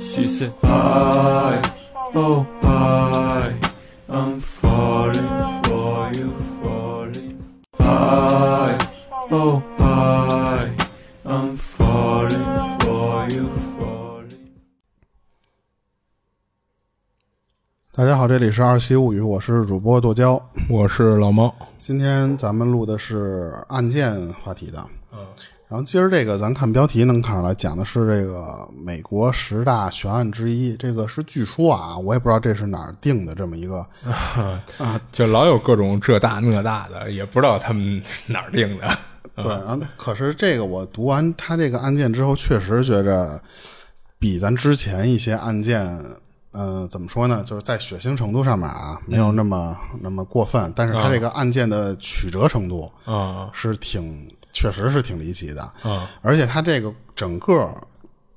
She said, I, oh, I, I'm falling for you, falling. I, oh, I, I'm falling for you, falling. 大家好，这里是二七物语，我是主播剁椒。我是老猫，今天咱们录的是案件话题的，嗯，然后今儿这个咱看标题能看出来，讲的是这个美国十大悬案之一，这个是据说啊，我也不知道这是哪儿定的这么一个啊，就老有各种这大那大的，也不知道他们哪儿定的。对，然后可是这个我读完他这个案件之后，确实觉着比咱之前一些案件。嗯，怎么说呢？就是在血腥程度上面啊，没有那么那么过分，但是他这个案件的曲折程度啊是挺，确实是挺离奇的啊。而且他这个整个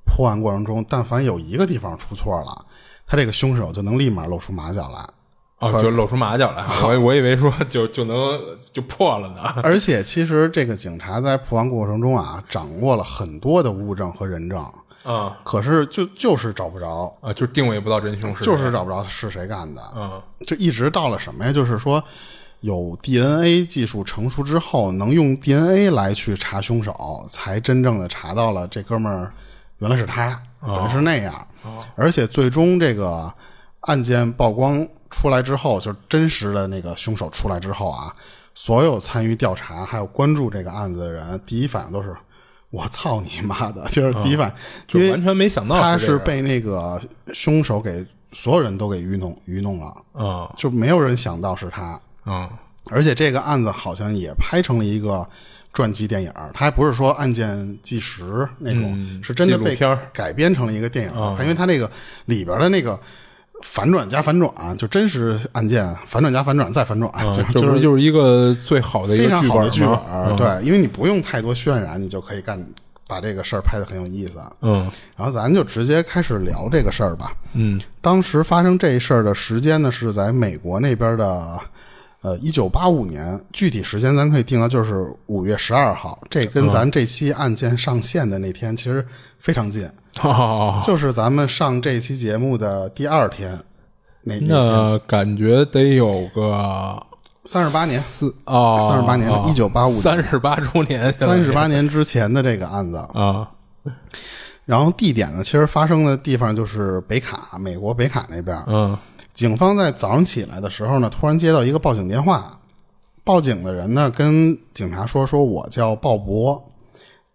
破案过程中，但凡有一个地方出错了，他这个凶手就能立马露出马脚来。哦，就露出马脚来，我我以为说就就能就破了呢。而且其实这个警察在破案过程中啊，掌握了很多的物证和人证。啊，可是就就是找不着啊，就定位不到真凶是，就是找不着是谁干的。嗯，就一直到了什么呀？就是说，有 DNA 技术成熟之后，能用 DNA 来去查凶手，才真正的查到了这哥们儿原来是他，等于是那样。而且最终这个案件曝光出来之后，就是真实的那个凶手出来之后啊，所有参与调查还有关注这个案子的人，第一反应都是。我操你妈的！就是第一反应，就完全没想到他是被那个凶手给所有人都给愚弄愚弄了啊！就没有人想到是他啊！而且这个案子好像也拍成了一个传记电影，它还不是说案件纪实那种，是真的被改编成了一个电影，因为它那个里边的那个。反转加反转，就真实案件反转加反转再反转，就是就是一个最好的一个非常好的剧本。对，因为你不用太多渲染，你就可以干把这个事儿拍的很有意思。嗯，然后咱就直接开始聊这个事儿吧。嗯，当时发生这事儿的时间呢是在美国那边的呃一九八五年，具体时间咱可以定到就是五月十二号，这跟咱这期案件上线的那天其实非常近。哦，就是咱们上这期节目的第二天，那那感觉得有个三十八年，四啊，三十八年，一九八五三十八周年，三十八年之前的这个案子啊。然后地点呢，其实发生的地方就是北卡，美国北卡那边。嗯，警方在早上起来的时候呢，突然接到一个报警电话，报警的人呢跟警察说：“说我叫鲍勃。”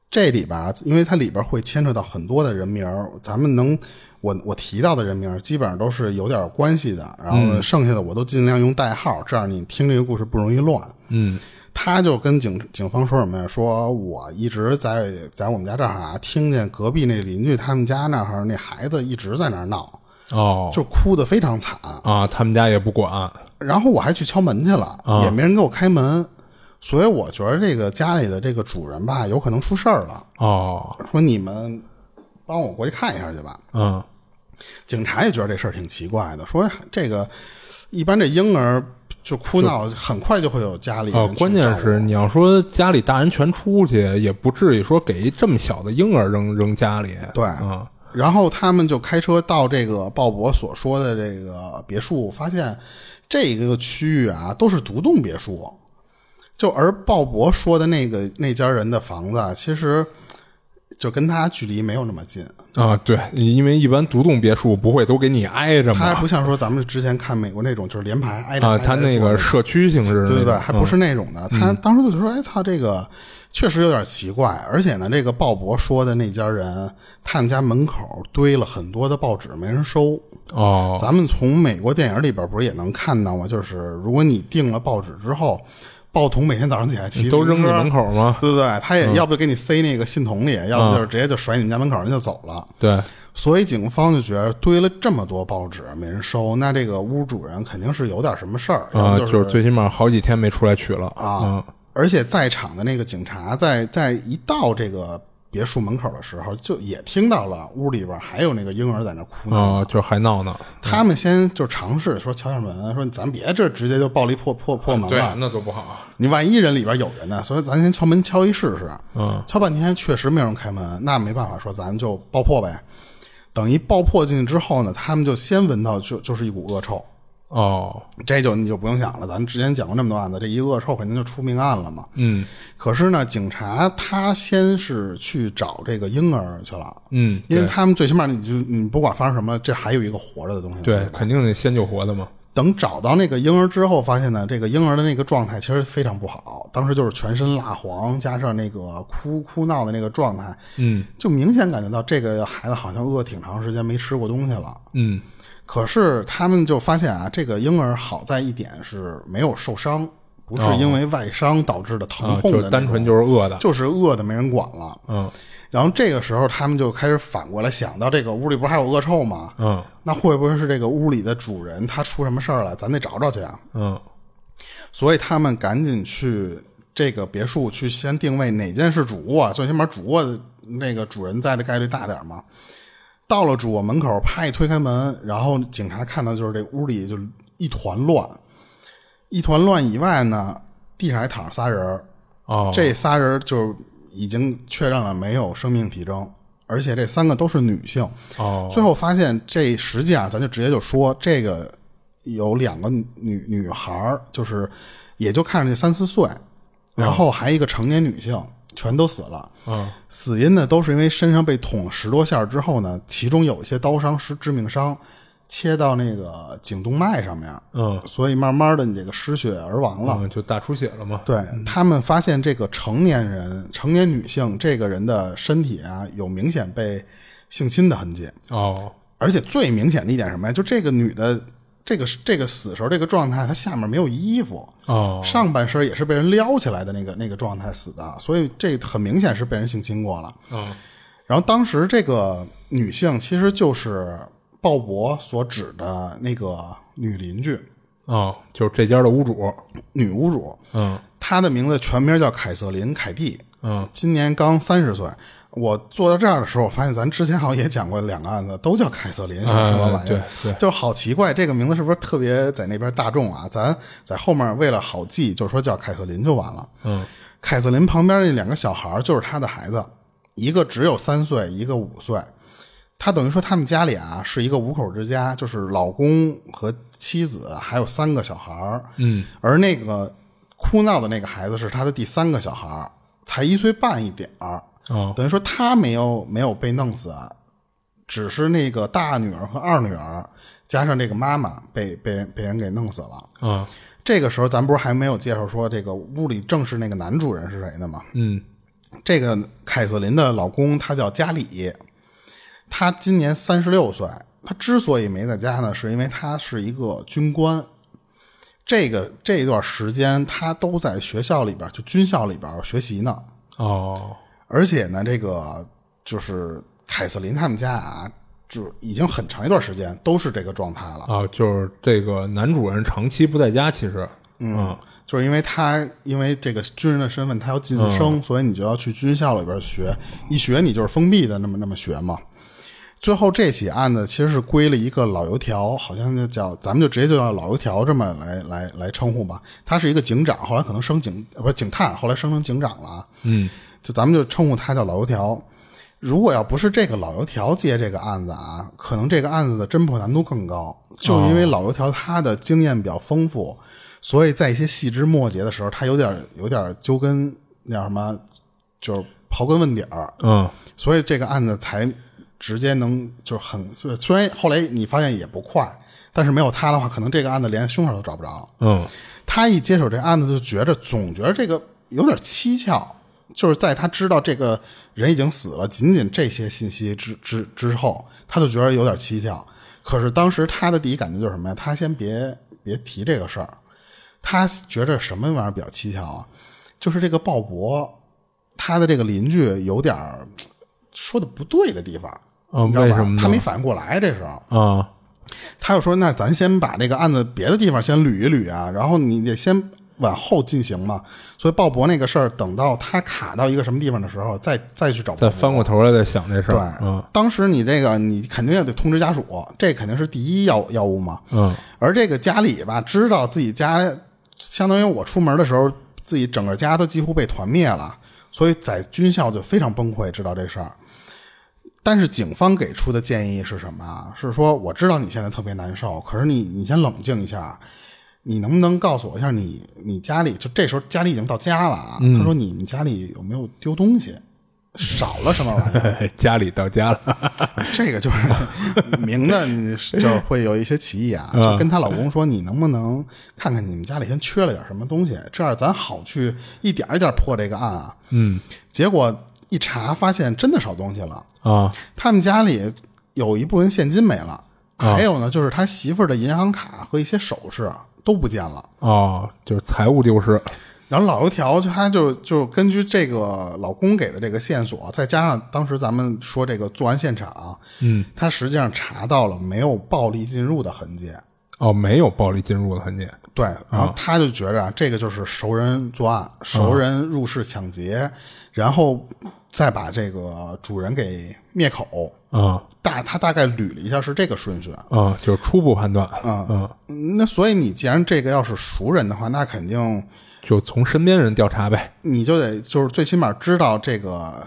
这里边，因为它里边会牵扯到很多的人名咱们能我我提到的人名基本上都是有点关系的，然后剩下的我都尽量用代号，这样你听这个故事不容易乱。嗯，他就跟警警方说什么呀？说我一直在在我们家这儿啊，听见隔壁那邻居他们家那儿那孩子一直在那儿闹，哦，就哭得非常惨啊，他们家也不管，然后我还去敲门去了，也没人给我开门。所以我觉得这个家里的这个主人吧，有可能出事儿了。哦，说你们帮我过去看一下去吧。嗯，警察也觉得这事儿挺奇怪的，说这个一般这婴儿就哭闹，很快就会有家里。哦，关键是你要说家里大人全出去，也不至于说给一这么小的婴儿扔扔家里。对，嗯。然后他们就开车到这个鲍勃所说的这个别墅，发现这个区域啊都是独栋别墅。就而鲍勃说的那个那家人的房子，其实就跟他距离没有那么近啊。对，因为一般独栋别墅不会都给你挨着嘛。它还不像说咱们之前看美国那种，就是连排挨着。啊，他那个社区形式，对对对，还不是那种的。他当时就说：“哎，操，这个确实有点奇怪。而且呢，这个鲍勃说的那家人，他们家门口堆了很多的报纸，没人收。哦，咱们从美国电影里边不是也能看到吗？就是如果你订了报纸之后。”报童每天早上起来骑都扔你门口吗？对不对？他也要不就给你塞那个信筒里，要不就是直接就甩你们家门口，人就走了。对，所以警方就觉得堆了这么多报纸没人收，那这个屋主人肯定是有点什么事儿啊，就是最起码好几天没出来取了啊。而且在场的那个警察在在一到这个。别墅门口的时候，就也听到了屋里边还有那个婴儿在那哭闹，就还闹呢。他们先就尝试说敲敲门，说咱别这直接就暴力破破破门了，那多不好。你万一人里边有人呢？所以咱先敲门敲一试试。嗯，敲半天确实没人开门，那没办法，说咱就爆破呗。等一爆破进去之后呢，他们就先闻到就就是一股恶臭，哦，这就你就不用想了，咱之前讲过那么多案子，这一恶臭肯定就出命案了嘛。嗯可是呢，警察他先是去找这个婴儿去了，嗯，因为他们最起码你就你不管发生什么，这还有一个活着的东西。对，肯定得先救活的嘛。等找到那个婴儿之后，发现呢，这个婴儿的那个状态其实非常不好，当时就是全身蜡黄，加上那个哭哭闹的那个状态，嗯就明显感觉到这个孩子好像饿挺长时间，没吃过东西了。嗯可是他们就发现啊，这个婴儿好在一点是没有受伤，不是因为外伤导致的疼啊，痛的、就单纯就是饿的。就是饿的没人管了。嗯然后这个时候，他们就开始反过来想到，这个屋里不是还有恶臭吗？嗯那会不会是这个屋里的主人他出什么事儿了？咱得找找去啊！嗯所以他们赶紧去这个别墅去先定位哪间是主卧，最起码主卧的那个主人在的概率大点嘛。到了主卧门口，啪一推开门，然后警察看到就是这屋里就一团乱，一团乱以外呢，地上还躺着仨人儿，哦，这仨人就已经确认了没有生命体征，而且这三个都是女性。哦。最后发现这实际上咱就直接就说这个有两个女女孩儿，就是也就看着这三四岁，然后还一个成年女性，全都死了。嗯死因呢都是因为身上被捅了十多下之后呢，其中有一些刀伤是致命伤，切到那个颈动脉上面，嗯所以慢慢的你这个失血而亡了。嗯，就大出血了嘛。对他们发现这个成年人、成年女性这个人的身体啊，有明显被性侵的痕迹，哦而且最明显的一点什么呀？就这个女的，这个这个死时候这个状态，他下面没有衣服，哦上半身也是被人撩起来的那个那个状态死的，所以这很明显是被人性侵过了。嗯然后当时这个女性其实就是鲍勃所指的那个女邻居、哦，就是这家的屋主。女屋主，嗯她的名字全名叫凯瑟琳·凯蒂，嗯今年刚三十岁。我做到这儿的时候，我发现咱之前好像也讲过两个案子，都叫凯瑟琳什么什么玩意儿，就好奇怪，这个名字是不是特别在那边大众啊？咱在后面为了好记，就是说叫凯瑟琳就完了。嗯凯瑟琳旁边那两个小孩儿就是她的孩子，一个只有三岁，一个五岁。她等于说他们家里啊是一个五口之家，就是老公和妻子还有三个小孩儿。嗯而那个哭闹的那个孩子是他的第三个小孩儿，才一岁半一点儿。哦等于说他没有没有被弄死，啊只是那个大女儿和二女儿加上这个妈妈被被人被人给弄死了。嗯这个时候咱不是还没有介绍说这个屋里正是那个男主人是谁呢吗？嗯这个凯瑟琳的老公他叫加里，他今年三十六岁。他之所以没在家呢，是因为他是一个军官。这个这一段时间，他都在学校里边，就军校里边学习呢。哦而且呢，这个就是凯瑟琳他们家啊，就已经很长一段时间都是这个状态了。啊，就是这个男主人长期不在家，其实嗯就是因为他因为这个军人的身份，他要晋升，所以你就要去军校里边学，一学你就是封闭的那么那么学嘛。最后这起案子其实是归了一个老油条，好像就叫咱们就直接就叫老油条这么来来来称呼吧。他是一个警长，后来可能升警呃不是警探，后来升成警长了啊。嗯就咱们就称呼他叫老油条。如果要不是这个老油条接这个案子啊，可能这个案子的侦破难度更高。就是因为老油条他的经验比较丰富，所以在一些细枝末节的时候，他有点有点揪根那叫什么，就是刨根问底儿，嗯所以这个案子才直接能就是很虽然后来你发现也不快，但是没有他的话，可能这个案子连凶手都找不着。嗯他一接手这案子，就觉着总觉得这个有点蹊跷，就是在他知道这个人已经死了，仅仅这些信息之之之后，他就觉得有点蹊跷。可是当时他的第一感觉就是什么呀？他先别别提这个事儿，他觉着什么玩意儿比较蹊跷啊？就是这个鲍勃，他的这个邻居有点儿说的不对的地方，哦为什么他没反应过来，这时候。啊他又说：“那咱先把这个案子别的地方先捋一捋啊，然后你得先往后进行嘛。所以鲍勃那个事儿，等到他卡到一个什么地方的时候，再再去找。再翻过头来再想这事儿对儿，，嗯当时你这个你肯定也得通知家属，这肯定是第一要要务嘛。嗯而这个家里吧，知道自己家，相当于我出门的时候，自己整个家都几乎被团灭了，所以在军校就非常崩溃，知道这事儿。但是警方给出的建议是什么啊？是说我知道你现在特别难受，可是你你先冷静一下，你能不能告诉我一下你你家里就这时候家里已经到家了啊？他说你们家里有没有丢东西，少了什么玩意儿？家里到家了，这个就是明的，你就是会有一些歧义啊。就跟她老公说，你能不能看看你们家里先缺了点什么东西，这样咱好去一点一点破这个案啊。嗯结果一查，发现真的少东西了。啊他们家里有一部分现金没了，还有呢，就是他媳妇儿的银行卡和一些首饰都不见了。哦，就是财物丢失，然后老油条就他就就根据这个老公给的这个线索，再加上当时咱们说这个作案现场，嗯，他实际上查到了没有暴力进入的痕迹。哦，没有暴力进入的痕迹，对，然后他就觉着啊，这个就是熟人作案，熟人入室抢劫，然后再把这个主人给灭口。啊。大他大概捋了一下是这个顺序，啊，就是初步判断，嗯那所以你既然这个要是熟人的话，那肯定就从身边人调查呗，你就得就是最起码知道这个，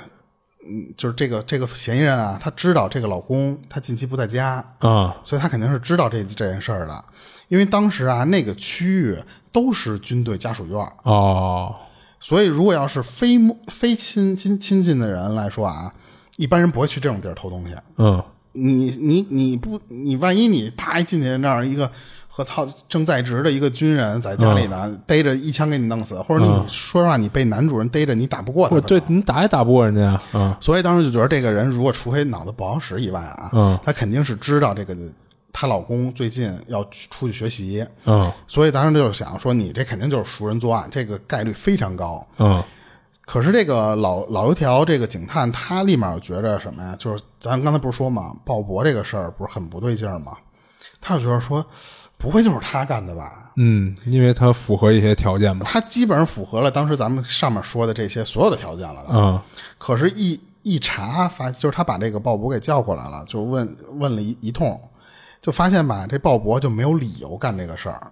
嗯，就是这个这个嫌疑人啊，他知道这个老公他近期不在家，啊。所以他肯定是知道这这件事儿的，因为当时啊那个区域都是军队家属院。儿，哦。所以如果要是非非亲亲亲近的人来说啊，一般人不会去这种地儿偷东西。嗯。你你你不你万一你啪一进去那儿一个和操正在职的一个军人在家里呢，逮着一枪给你弄死，或者你、说实话你被男主人逮着你打不过他我，对你打也打不过人家呀，啊所以当时就觉得这个人如果除非脑子不好使以外啊，嗯。他肯定是知道这个她老公最近要出去学习，嗯。所以当时就想说你这肯定就是熟人作案，这个概率非常高。嗯可是这个老老油条这个警探，他立马觉着什么呀？就是咱刚才不是说嘛，鲍勃这个事儿不是很不对劲儿吗？他就觉得说，不会就是他干的吧？嗯，因为他符合一些条件嘛，他基本上符合了当时咱们上面说的这些所有的条件了的。嗯可是一，一查发，就是他把这个鲍勃给叫过来了，就问问了一一通，就发现吧，这鲍勃就没有理由干这个事儿，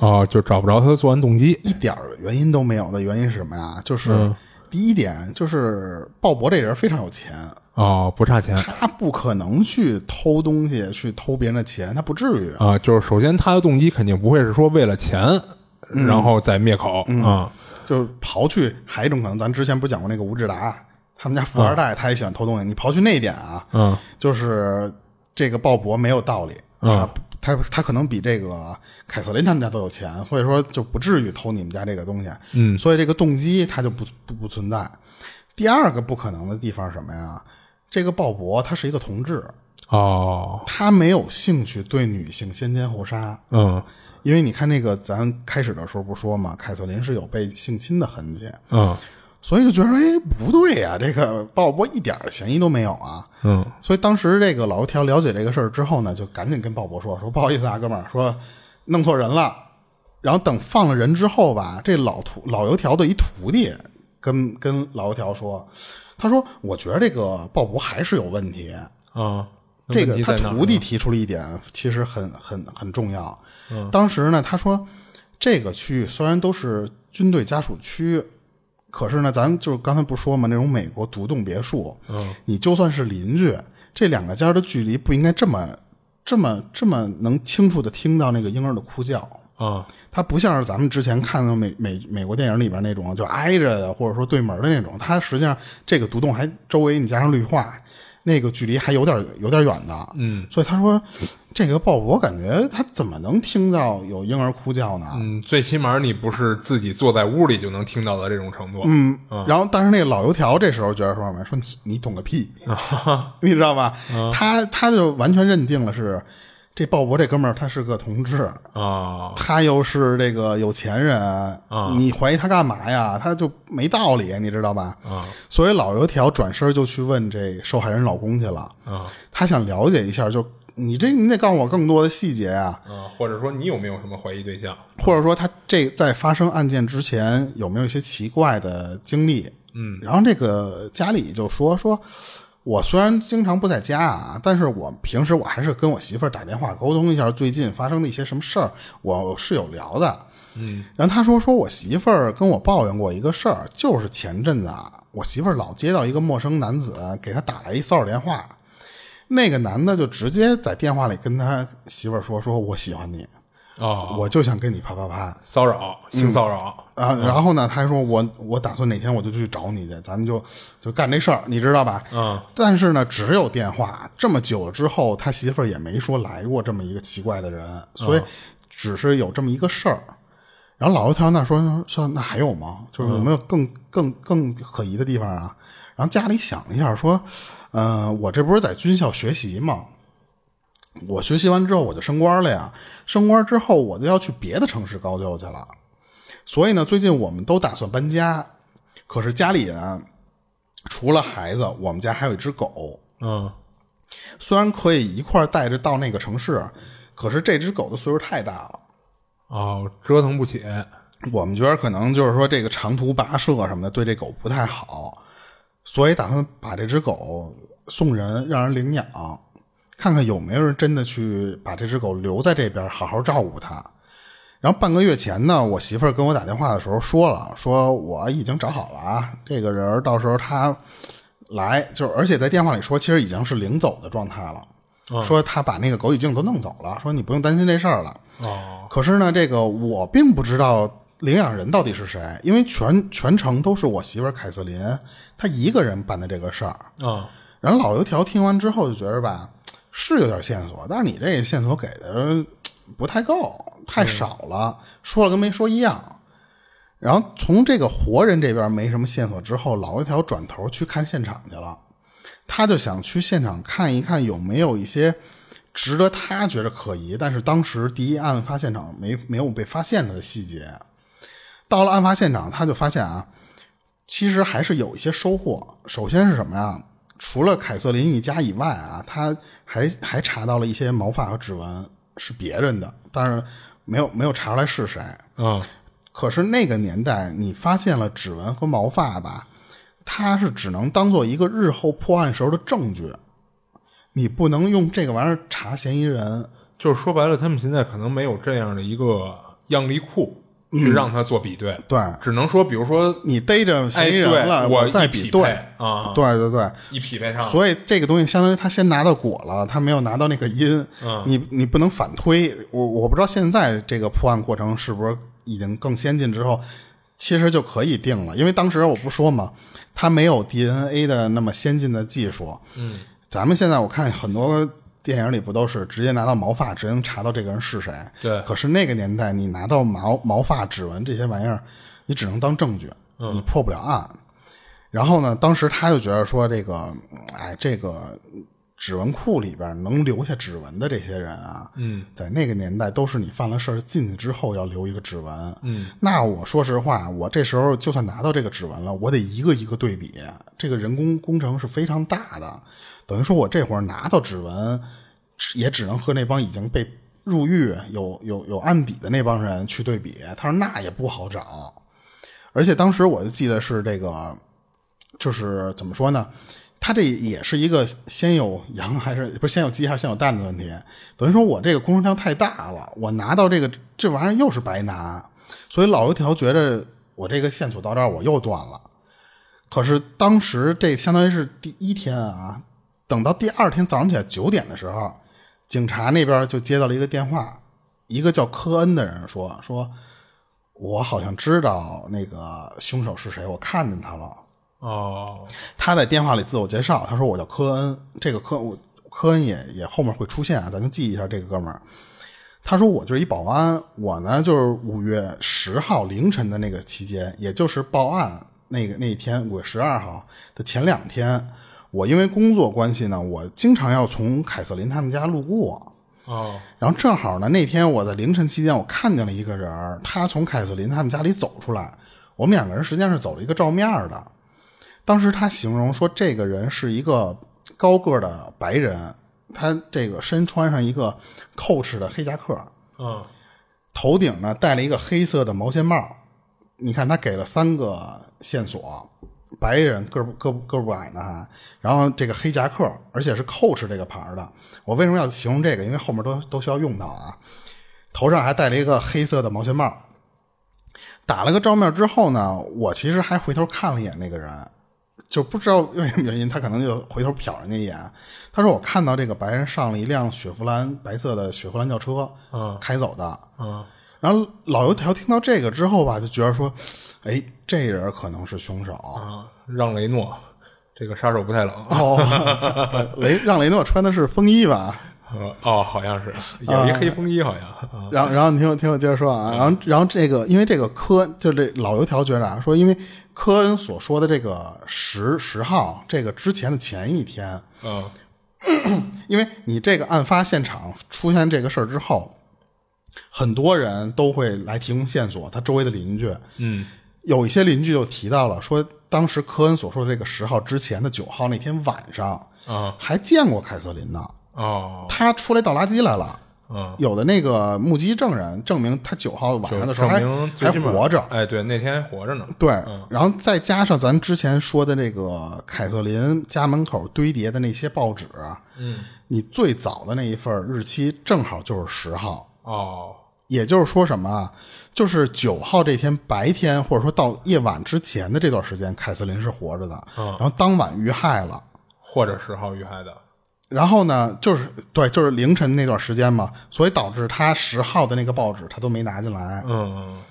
哦，就找不着他的作案动机，一点儿原因都没有的原因是什么呀？就是、嗯第一点，就是鲍勃这人非常有钱，哦，不差钱。他不可能去偷东西，去偷别人的钱，他不至于。啊，就是首先他的动机肯定不会是说为了钱，然后再灭口啊，就是刨去还有一种可能，咱之前不是讲过那个吴志达，他们家富二代，他也喜欢偷东西。你刨去那一点啊，嗯。就是这个鲍勃没有道理，啊，他他可能比这个凯瑟琳他们家都有钱，所以说就不至于偷你们家这个东西。嗯，所以这个动机他就不不不存在。第二个不可能的地方是什么呀？这个鲍勃他是一个同志，哦，他没有兴趣对女性先奸后杀。嗯因为你看那个，咱开始的时候不说嘛，凯瑟琳是有被性侵的痕迹，嗯所以就觉得哎不对呀、这个鲍勃一点嫌疑都没有啊。嗯所以当时这个老油条了解这个事儿之后呢，就赶紧跟鲍勃说说不好意思啊，哥们儿，说弄错人了。然后等放了人之后吧，这老徒老油条的一徒弟跟 跟老油条说，他说我觉得这个鲍勃还是有问题。啊，那这个他徒弟提出了一点，其实很很很重要。当时呢，他说这个区域虽然都是军队家属区，可是呢，咱就是刚才不说嘛，那种美国独栋别墅，嗯，你就算是邻居，这两个家的距离不应该这么这么这么能清楚的听到那个婴儿的哭叫。啊它不像是咱们之前看到美美美国电影里边那种就挨着的，或者说对门的那种。它实际上这个独栋还周围你加上绿化，那个距离还有点有点远的。嗯所以他说，这个鲍勃感觉他怎么能听到有婴儿哭叫呢？嗯，最起码你不是自己坐在屋里就能听到的这种程度，嗯，然后但是那个老油条这时候觉得说什么？说你你懂个屁，你知道吧？他他就完全认定了是这鲍勃这哥们儿他是个同志，啊他又是这个有钱人，你怀疑他干嘛呀？他就没道理，你知道吧？啊所以老油条转身就去问这受害人老公去了，啊他想了解一下，就你这你得告诉我更多的细节啊，啊，或者说你有没有什么怀疑对象？或者说他这在发生案件之前有没有一些奇怪的经历？嗯，然后这个家里就说说。我虽然经常不在家啊，但是我平时我还是跟我媳妇儿打电话沟通一下最近发生的一些什么事儿，我是有聊的。嗯，然后他说说我媳妇儿跟我抱怨过一个事儿，就是前阵子啊，我媳妇儿老接到一个陌生男子给她打来一骚扰电话，那个男的就直接在电话里跟他媳妇儿说：“说我喜欢你，哦，我就想跟你啪啪啪。”骚扰，性骚扰，啊，然后呢，他还说我我打算哪天我就去找你去，咱们就就干这事儿，你知道吧？嗯。但是呢，只有电话，这么久了之后，他媳妇儿也没说来过这么一个奇怪的人，所以只是有这么一个事儿。然后老油条那说说那还有吗？就是有没有更更更可疑的地方啊？然后家里想了一下，说，呃，我这不是在军校学习吗？我学习完之后我就升官了呀，升官之后我就要去别的城市高就去了。所以呢，最近我们都打算搬家，可是家里呢，除了孩子，我们家还有一只狗。嗯，虽然可以一块儿带着到那个城市，可是这只狗的岁数太大了，哦，折腾不起，我们觉得可能就是说这个长途跋涉什么的对这狗不太好，所以打算把这只狗送人，让人领养，看看有没有人真的去把这只狗留在这边，好好照顾它。然后半个月前呢，我媳妇儿跟我打电话的时候说了，说我已经找好了啊，这个人到时候他来，就是而且在电话里说，其实已经是领走的状态了，说他把那个狗已经都弄走了，说你不用担心这事儿了。哦，可是呢，这个我并不知道领养人到底是谁，因为全全程都是我媳妇儿凯瑟琳她一个人办的这个事儿。嗯，然后老油条听完之后就觉得吧，是有点线索，但是你这个线索给的不太够，太少了，说了跟没说一样。然后从这个活人这边没什么线索之后，老油条转头去看现场去了，他就想去现场看一看有没有一些值得他觉得可疑，但是当时第一案发现场没没有被发现的细节。到了案发现场，他就发现啊，其实还是有一些收获。首先是什么呀？除了凯瑟琳一家以外啊，他还还查到了一些毛发和指纹是别人的，但是没有没有查出来是谁。嗯，可是那个年代，你发现了指纹和毛发吧，它是只能当做一个日后破案时候的证据，你不能用这个玩意儿查嫌疑人。就是说白了，他们现在可能没有这样的一个样例库去让他做比对，对。只能说，比如说，你逮着哎，嫌疑人对了，我再比对。对对对，一匹配上，所以这个东西相当于他先拿到果了，他没有拿到那个因，嗯。你你不能反推。我我不知道现在这个破案过程是不是已经更先进之后，其实就可以定了。因为当时我不说嘛，他没有 DNA 的那么先进的技术。嗯，咱们现在我看很多电影里不都是直接拿到毛发，直接能查到这个人是谁？对可是那个年代，你拿到毛毛发、指纹这些玩意儿，你只能当证据，你破不了案。然后呢，当时他就觉得说，这个，哎，这个指纹库里边能留下指纹的这些人啊，嗯，在那个年代都是你犯了事儿进去之后要留一个指纹。嗯，那我说实话，我这时候就算拿到这个指纹了，我得一个一个对比，这个人工工程是非常大的。等于说我这会儿拿到指纹，也只能和那帮已经被入狱、有有有案底的那帮人去对比。他说那也不好找，而且当时我就记得是这个，就是怎么说呢？他这也是一个先有羊还是不是先有鸡还是先有蛋的问题？等于说我这个工程量太大了，我拿到这个这玩意儿又是白拿，所以老油条觉得我这个线索到这儿我又断了。可是当时这相当于是第一天啊，等到第二天早上起来九点的时候，警察那边就接到了一个电话，一个叫科恩的人说说，我好像知道那个凶手是谁，我看见他了。哦，他在电话里自我介绍，他说我叫科恩，这个科我科恩也也后面会出现啊，咱就记一下这个哥们儿。他说我就是一保安，我呢就是五月十号凌晨的那个期间，也就是报案那个那一天，五月十二号的前两天，我因为工作关系呢，我经常要从凯瑟琳他们家路过。哦，然后正好呢，那天我在凌晨期间，我看见了一个人，他从凯瑟琳他们家里走出来，我们两个人实际上是走了一个照面的。当时他形容说，这个人是一个高个的白人，他这个身穿上一个扣式的黑夹克，嗯，头顶呢戴了一个黑色的毛线帽。你看，他给了三个线索：白人个个个儿不矮呢还，然后这个黑夹克，而且是 Coach 这个牌儿的。我为什么要形容这个？因为后面都都需要用到啊。头上还戴了一个黑色的毛线帽。打了个照面之后呢，我其实还回头看了一眼那个人，就不知道为什么原因，他可能就回头瞟人家一眼。他说：“我看到这个白人上了一辆雪佛兰白色的雪佛兰轿车，嗯开走的。嗯然后老油条听到这个之后吧，就觉得说，哎，这人可能是凶手。啊，让雷诺，这个杀手不太冷。哦，雷让雷诺穿的是风衣吧？呃哦，好像是有一黑风衣，好像。啊然后，然后你听我听我接着说啊，然后，然后这个，因为这个科，就这老油条觉得啊，说因为科恩所说的这个十十号，这个之前的前一天，嗯 因为你这个案发现场出现这个事儿之后，很多人都会来提供线索，他周围的邻居，嗯有一些邻居就提到了说，当时科恩所说的这个十号之前的九号那天晚上，啊。还见过凯瑟琳呢，哦。他出来倒垃圾来了。嗯，有的那个目击证人证明他九号晚上的时候还还活着，哎，对，那天还活着呢。对，然后再加上咱之前说的那个凯瑟琳家门口堆叠的那些报纸，嗯，你最早的那一份日期正好就是十号，哦。也就是说什么啊？就是九号这天白天或者说到夜晚之前的这段时间，凯瑟琳是活着的，嗯然后当晚遇害了。或者十号遇害的。然后呢，就是对，就是凌晨那段时间嘛，所以导致他十号的那个报纸他都没拿进来。嗯嗯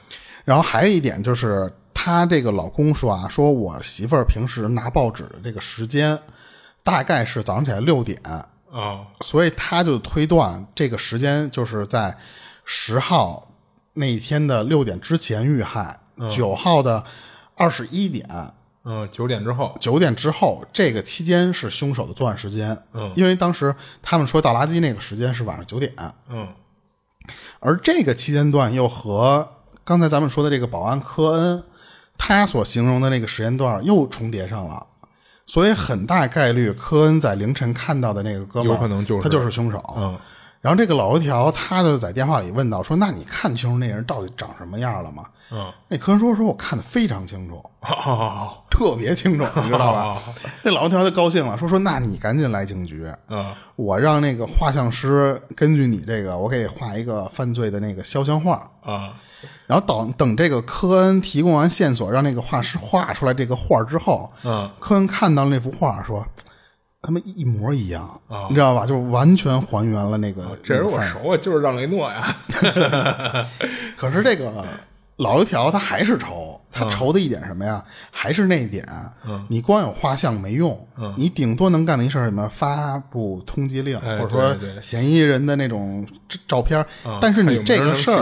然后还有一点就是，她这个老公说啊，说我媳妇儿平时拿报纸的这个时间，大概是早上起来六点，嗯所以他就推断这个时间就是在十号那一天的六点之前遇害，九、号的二十一点。嗯，九点之后。九点之后，这个期间是凶手的作案时间。嗯因为当时他们说倒垃圾那个时间是晚上九点，嗯而这个期间段又和刚才咱们说的这个保安科恩他所形容的那个时间段又重叠上了，所以很大概率科恩在凌晨看到的那个哥们儿，有可能就是他就是凶手。嗯然后这个老油条他就在电话里问到说：“那你看清楚那人到底长什么样了吗嗯，？”那科恩说：“说我看的非常清楚，哦特别清楚，你知道吧？”这老油条就高兴了，说：“说那你赶紧来警局，嗯我让那个画像师根据你这个，我给画一个犯罪的那个肖像画。啊然后等等这个科恩提供完线索，让那个画师画出来这个画之后，嗯科恩看到那幅画说。他们一模一样，啊你知道吧？就是完全还原了那个。这人我熟啊，就是让雷诺呀。可是这个老油条他还是愁，他嗯愁的一点什么呀？还是那一点，你光有画像没用，嗯你顶多能干的一事儿什么？发布通缉令，哎或者说嫌疑人的那种照照片。嗯但是你这个事儿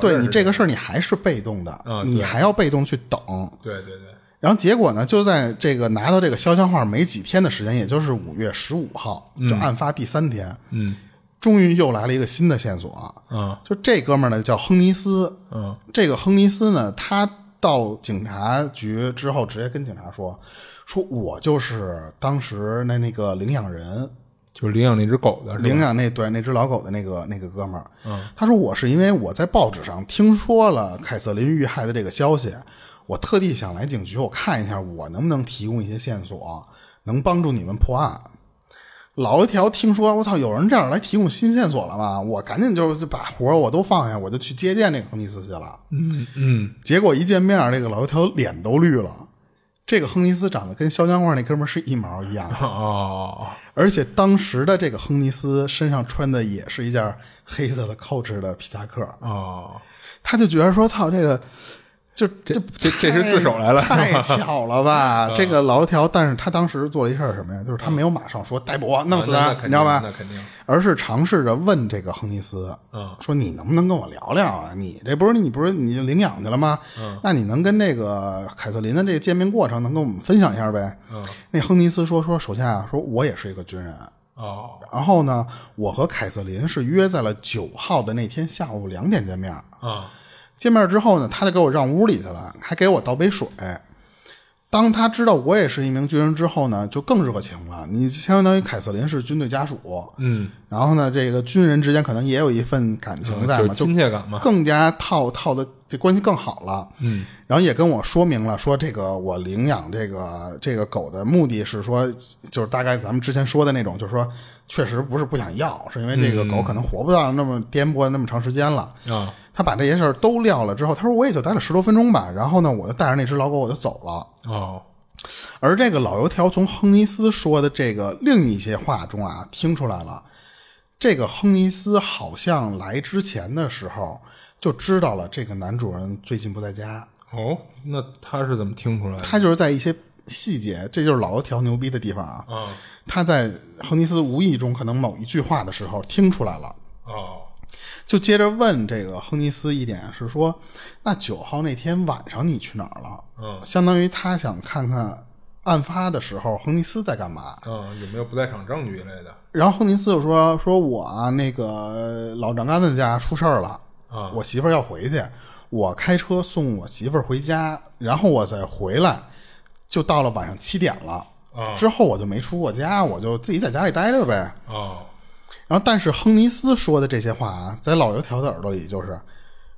对你这个事儿你还是被动的，嗯你还要被动去等。对对对，然后结果呢，就在这个拿到这个肖像画没几天的时间，也就是五月十五号，就案发第三天，嗯。终于又来了一个新的线索。嗯。就这哥们儿呢叫亨尼斯，嗯。这个亨尼斯呢，他到警察局之后，直接跟警察说：“说我就是当时那那个领养人，就是领养那只狗的，领养那对那只老狗的那个那个哥们儿。嗯，他说我是因为我在报纸上听说了凯瑟琳遇害的这个消息，我特地想来警局，我看一下我能不能提供一些线索，能帮助你们破案。”老油条听说我操，有人这样来提供新线索了吗？我赶紧就就把活儿我都放下，我就去接见这个亨尼斯去了。嗯嗯结果一见面，这个老油条脸都绿了。这个亨尼斯长得跟肖江画那哥们儿是一毛一样，哦而且当时的这个亨尼斯身上穿的也是一件黑色的 Coach 的皮夹克，哦，他就觉得说：“操，这个就这这这是自首来了太巧了吧？”这个老油条，但是他当时做了一事儿什么呀？就是他没有马上说逮捕我，弄死他，你知道吧？那肯定，而是尝试着问这个亨尼斯，嗯说你能不能跟我聊聊啊？你这不是你不是你领养去了吗？嗯，那你能跟这个凯瑟琳的这个见面过程能跟我们分享一下呗？嗯，那亨尼斯说说，首先啊，说我也是一个军人，哦然后呢，我和凯瑟琳是约在了九号的那天下午两点见面。啊见面之后呢，他就给我让屋里去了，还给我倒杯水。当他知道我也是一名军人之后呢，就更热情了。你相当于凯瑟琳是军队家属，嗯，然后呢，这个军人之间可能也有一份感情在嘛，就亲切感嘛，更加套套的这关系更好了。嗯，然后也跟我说明了，说这个我领养这个这个狗的目的是说，就是大概咱们之前说的那种，就是说确实不是不想要，是因为这个狗可能活不到那么颠簸那么长时间了。啊他把这些事儿都撂了之后，他说我也就待了十多分钟吧，然后呢，我就带着那只老狗我就走了。哦而这个老油条从亨尼斯说的这个另一些话中啊，听出来了，这个亨尼斯好像来之前的时候就知道了这个男主人最近不在家，哦，那他是怎么听出来的？他就是在一些细节，这就是老油条牛逼的地方啊。啊他在亨尼斯无意中可能某一句话的时候听出来了，哦就接着问这个亨尼斯一点是说，那九号那天晚上你去哪儿了？嗯相当于他想看看案发的时候亨尼斯在干嘛。嗯，有没有不在场证据一类的？然后亨尼斯就说：“说我啊，那个老丈杆子家出事儿了，啊我媳妇儿要回去，我开车送我媳妇儿回家，然后我再回来，就到了晚上七点了。啊之后我就没出过家，我就自己在家里待着呗。哦然后，但是亨尼斯说的这些话啊，在老油条的耳朵里就是，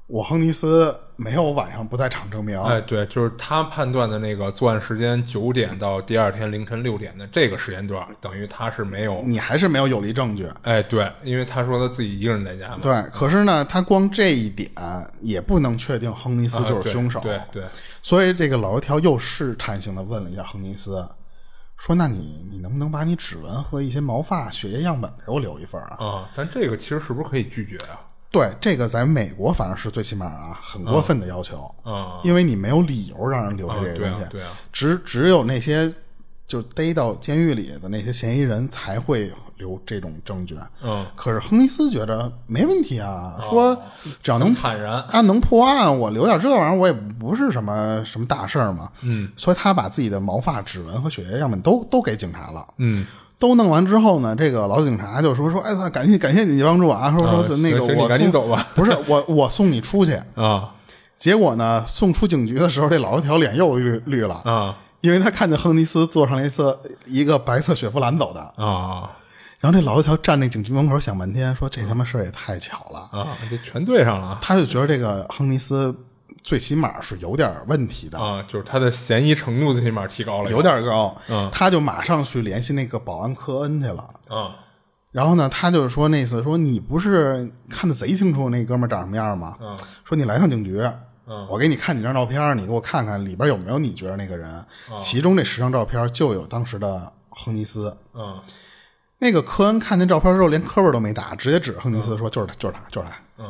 我亨尼斯没有晚上不在场证明。哎，对，就是他判断的那个作案时间九点到第二天凌晨六点的这个时间段，等于他是没有。你还是没有有力证据。哎，对，因为他说他自己一个人在家嘛。对，可是呢，他光这一点也不能确定亨尼斯啊，就是凶手。对对，所以这个老油条又试探性的问了一下亨尼斯，说：“那你你能不能把你指纹和一些毛发、血液样本给我留一份啊？”啊，但这个其实是不是可以拒绝啊？对，这个在美国反正是最起码啊很过分的要求，啊因为你没有理由让人留下啊这个东西，对啊对啊只只有那些就逮到监狱里的那些嫌疑人才会留这种证据。嗯，可是亨尼斯觉得没问题啊，说只要能很坦然。啊能破案，我留点这玩意儿，我也不是什么什么大事儿嘛。嗯，所以他把自己的毛发、指纹和血液样本都都给警察了。嗯，都弄完之后呢，这个老警察就说说，哎操，感谢感谢你的帮助啊，说啊说那个我送紧走吧不是我我送你出去。啊结果呢，送出警局的时候，这老油条脸又绿绿了，啊因为他看见亨尼斯坐上了一次一个白色雪佛兰走的，啊然后这老油条站那警局门口想半天，说这他妈事儿也太巧了，啊！这全对上了他就觉得这个亨尼斯最起码是有点问题的，啊！就是他的嫌疑程度最起码提高了，有点高，嗯他就马上去联系那个保安科恩去了。啊然后呢，他就是说那次说你不是看的贼清楚那哥们长什么样吗？嗯说你来趟警局，嗯我给你看几张照片，你给我看看里边有没有你觉得那个人。嗯其中这十张照片就有当时的亨尼斯。嗯那个科恩看见照片之后，连磕巴都没打，直接指着亨尼斯说：“就是他，就是他，就是他。嗯”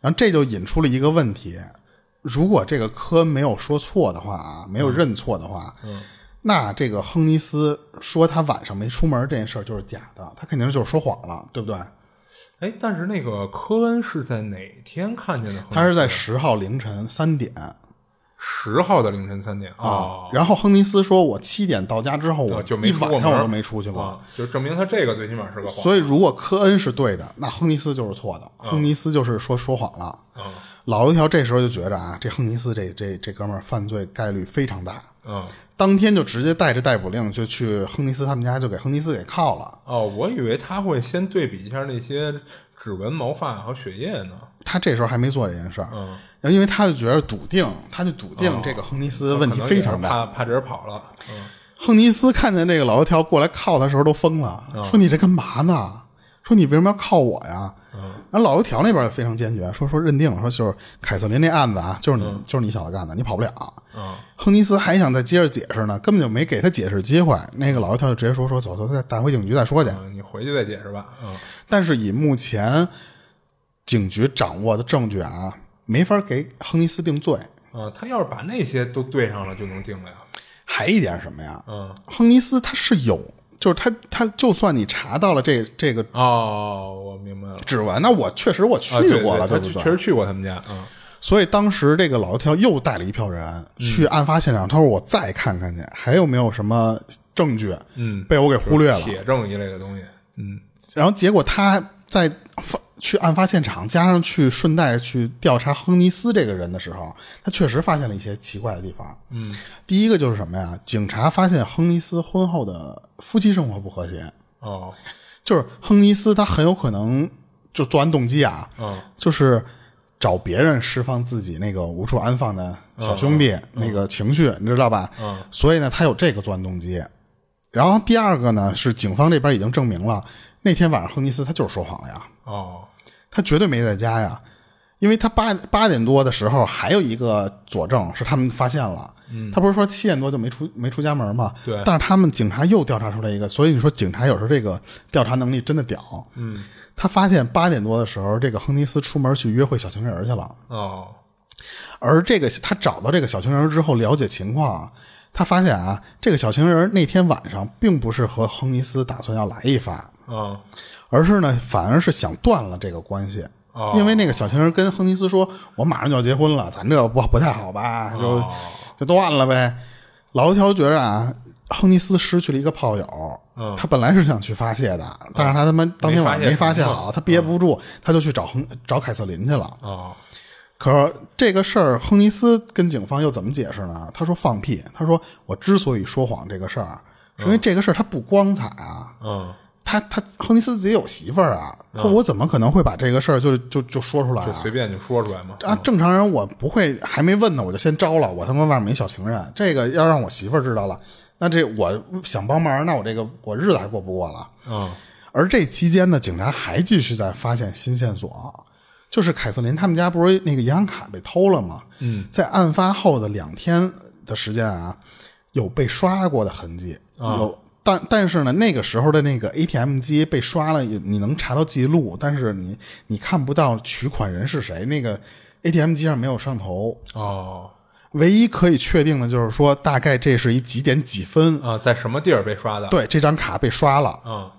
然后这就引出了一个问题：如果这个科恩没有说错的话啊，没有认错的话，嗯那这个亨尼斯说他晚上没出门这件事儿就是假的，他肯定就是说谎了，对不对？哎，但是那个科恩是在哪天看见的？他是在十号凌晨三点十号的凌晨三点哦，然后亨尼斯说：“我七点到家之后，我啊就没一晚上我都没出去过。啊，就证明他这个最起码是个谎。所以，如果科恩是对的，那亨尼斯就是错的。亨尼斯就是说说谎了。嗯老油条这时候就觉着啊，这亨尼斯这这这哥们儿犯罪概率非常大，嗯当天就直接带着逮捕令就去亨尼斯他们家，就给亨尼斯给铐了。哦，我以为他会先对比一下那些指纹、毛发和血液呢。他这时候还没做这件事儿，嗯，然后因为他就觉得笃定，他就笃定这个亨尼斯问题非常大。怕怕这人跑了。嗯亨尼斯看见这个老油条过来靠他的时候都疯了，说你这干嘛呢？说你为什么要靠我呀？然后老油条那边也非常坚决，说说认定了，说就是凯瑟琳那案子啊，就是你、就是你小子干的，你跑不了。嗯亨尼斯还想再接着解释呢，根本就没给他解释机会。那个老油条就直接说说走走，再带回警局再说去。嗯，你回去再解释吧。嗯但是以目前警局掌握的证据啊，没法给亨尼斯定罪。嗯，他要是把那些都对上了，就能定了呀。还一点什么呀？嗯亨尼斯他是有，就是他他就算你查到了这这个哦，我明白了。指纹，那我确实我去啊，对过了，对，不对？确实去过他们家。嗯所以当时这个老油条又带了一票人去案发现场，他说我再看看去，还有没有什么证据嗯，被我给忽略了。铁证一类的东西。嗯然后结果他在发去案发现场，加上去顺带去调查亨尼斯这个人的时候，他确实发现了一些奇怪的地方。嗯第一个就是什么呀？警察发现亨尼斯婚后的夫妻生活不和谐，哦就是亨尼斯他很有可能就作案动机啊，嗯就是找别人释放自己那个无处安放的小兄弟、那个情绪，你知道吧？嗯所以呢，他有这个作案动机。然后第二个呢，是警方这边已经证明了，那天晚上亨尼斯他就是说谎了呀，哦。他绝对没在家呀，因为他八八点多的时候还有一个佐证是他们发现了，嗯。他不是说七点多就没出没出家门吗？对。但是他们警察又调查出来一个，所以你说警察有时候这个调查能力真的屌。嗯，他发现八点多的时候，这个亨尼斯出门去约会小情人去了。哦，而这个他找到这个小情人之后，了解情况，他发现啊，这个小情人那天晚上并不是和亨尼斯打算要来一发，啊，而是呢，反而是想断了这个关系。哦因为那个小情人跟亨尼斯说：“我马上就要结婚了，咱这不不太好吧？就、哦就断了呗。”老油条觉着啊，亨尼斯失去了一个炮友，嗯他本来是想去发泄的，但是他他妈当天晚上没发泄好，他憋不住，他就去找亨找凯瑟琳去了。哦，可是这个事儿，亨尼斯跟警方又怎么解释呢？他说放屁，他说我之所以说谎这个事儿，是因为这个事儿他不光彩啊。嗯，他他亨尼斯自己有媳妇儿啊，他说我怎么可能会把这个事儿就就就说出来啊？就随便就说出来嘛。啊，正常人我不会还没问呢，我就先招了，我他妈外面没小情人，这个要让我媳妇儿知道了，那这我想帮忙，那我这个我日子还过不过了。嗯，而这期间呢，警察还继续在发现新线索，就是凯瑟琳他们家不是那个银行卡被偷了吗？嗯，在案发后的两天的时间啊，有被刷过的痕迹，有。但但是呢，那个时候的那个 ATM 机被刷了，你能查到记录，但是你你看不到取款人是谁，那个 ATM 机上没有摄像头。哦，唯一可以确定的就是说，大概这是一几点几分，啊，在什么地儿被刷的？，对，这张卡被刷了。嗯，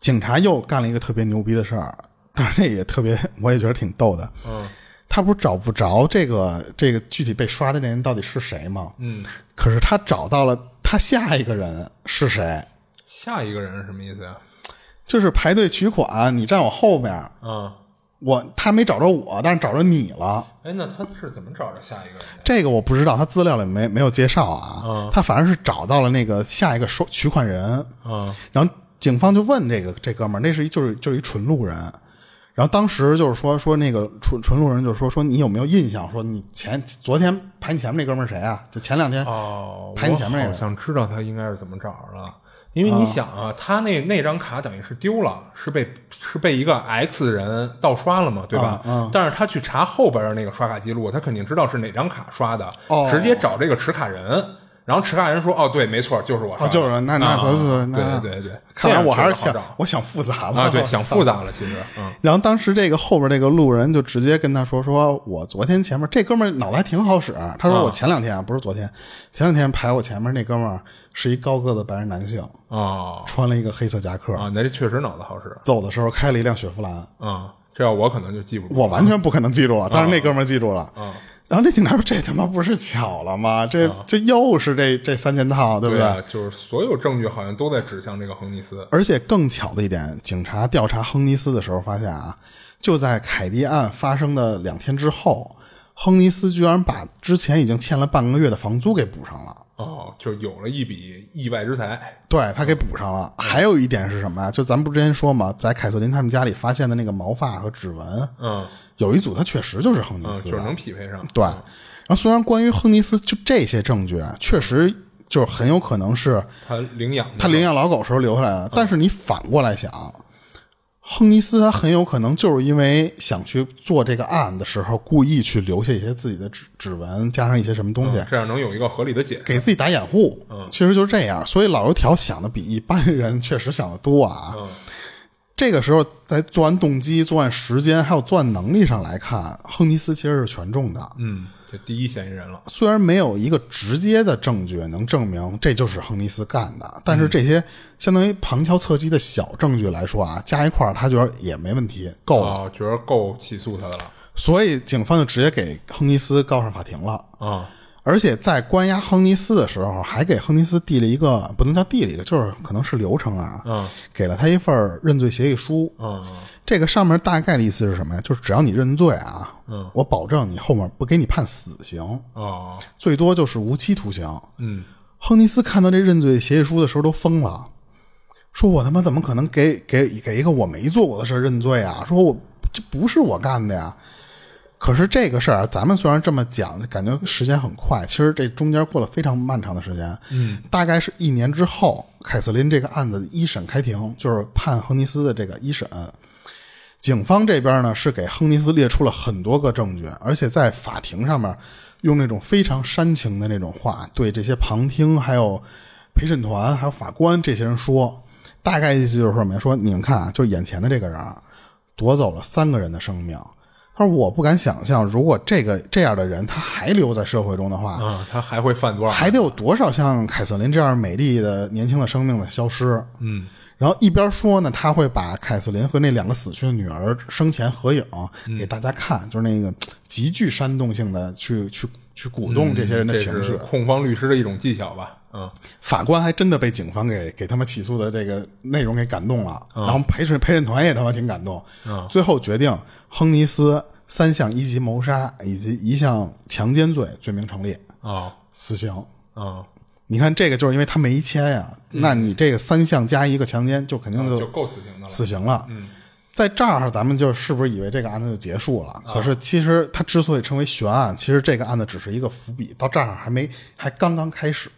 警察又干了一个特别牛逼的事儿，当然这也特别，我也觉得挺逗的。嗯，他不是找不着这个这个具体被刷的那人到底是谁吗？嗯，可是他找到了他下一个人是谁，下一个人是什么意思呀？就是排队取款，你站我后面，嗯，我他没找着我，但是找着你了。哎，那他是怎么找着下一个人？这个我不知道，他资料里没没有介绍啊。嗯他反正是找到了那个下一个收取款人，嗯，然后警方就问这个这哥们儿，那是一就是就是一纯路人，然后当时就是说说那个纯纯路人就说说你有没有印象？说你前昨天排你前面那哥们儿谁啊？就前两天哦，排你前面那个我好像知道他应该是怎么找着了。因为你想啊，他那那张卡等于是丢了，是被是被一个 X 人盗刷了嘛，对吧？嗯但是他去查后边的那个刷卡记录，他肯定知道是哪张卡刷的，哦直接找这个持卡人，然后持卡人说：“哦，对，没错，就是我。就是那那啊对对那对对对，看来我还是想我想复杂了啊，对，想复杂了，其实，嗯，然后当时这个后边这个路人就直接跟他说：“说我昨天前面这哥们儿脑袋还挺好使。”他说：“我前两天啊，不是昨天，前两天排我前面那哥们儿是一高个子白人男性，啊穿了一个黑色夹克，啊，那这确实脑子好使，走的时候开了一辆雪佛兰。啊，这要我可能就记不住。我完全不可能记住啊，但是那哥们儿记住了。啊然后这警察说：“这他妈不是巧了吗？这、这又是这这三件套，对不对？”啊，就是所有证据好像都在指向这个亨尼斯。而且更巧的一点，警察调查亨尼斯的时候发现啊，就在凯蒂案发生的两天之后，亨尼斯居然把之前已经欠了半个月的房租给补上了。哦，就有了一笔意外之财。对他给补上了。还有一点是什么呀？就咱们不之前说嘛，在凯瑟琳他们家里发现的那个毛发和指纹，嗯有一组他确实就是亨尼嗯，斯的。就是能匹配上。对，然后虽然关于亨尼斯就这些证据啊，确实就是很有可能是他领养他领养老狗时候留下来的，但是你反过来想，亨尼斯他很有可能就是因为想去做这个案的时候，故意去留下一些自己的指指纹，加上一些什么东西，嗯这样能有一个合理的解释。给自己打掩护。其实就是这样，所以老油条想的比一般人确实想的多啊。嗯这个时候，在作案动机、作案时间还有作案能力上来看，亨尼斯其实是全中的。嗯，这第一嫌疑人了。虽然没有一个直接的证据能证明这就是亨尼斯干的，但是这些相当于旁敲侧击的小证据来说啊，加一块儿他觉得也没问题，够了。哦，觉得够起诉他的了。所以警方就直接给亨尼斯告上法庭了。啊而且在关押亨尼斯的时候，还给亨尼斯递了一个不能叫递了一个，就是可能是流程啊，嗯给了他一份认罪协议书。嗯这个上面大概的意思是什么呀？就是只要你认罪啊，嗯我保证你后面不给你判死刑，哦最多就是无期徒刑。嗯亨尼斯看到这认罪协议书的时候都疯了，说我他妈怎么可能给给给一个我没做过的事认罪啊？说我这不是我干的呀。可是这个事儿啊，咱们虽然这么讲，感觉时间很快，其实这中间过了非常漫长的时间。嗯，大概是一年之后，凯瑟琳这个案子一审开庭，就是判亨尼斯的这个一审。警方这边呢是给亨尼斯列出了很多个证据，而且在法庭上面用那种非常煽情的那种话对这些旁听、还有陪审团、还有法官这些人说，大概意思就是说什么呀？说你们看啊，就是眼前的这个人啊夺走了三个人的生命。他说：“我不敢想象，如果这个这样的人他还留在社会中的话，啊，他还会犯多少？还得有多少像凯瑟琳这样美丽的年轻的生命的消失？嗯，然后一边说呢，他会把凯瑟琳和那两个死去的女儿生前合影给大家看，就是那个极具煽动性的去去去鼓动这些人的情绪。控方律师的一种技巧吧？嗯，法官还真的被警方给给他们起诉的这个内容给感动了，然后陪审陪审团也他妈挺感动，嗯最后决定亨尼斯三项一级谋杀以及一项强奸罪罪名成立，哦，死刑。嗯，你看这个就是因为他没签呀，那你这个三项加一个强奸就肯定就就够死刑的了。死刑了。在这儿咱们就是不是以为这个案子就结束了？可是其实它之所以称为悬案，其实这个案子只是一个伏笔，到这儿还没还刚刚开始。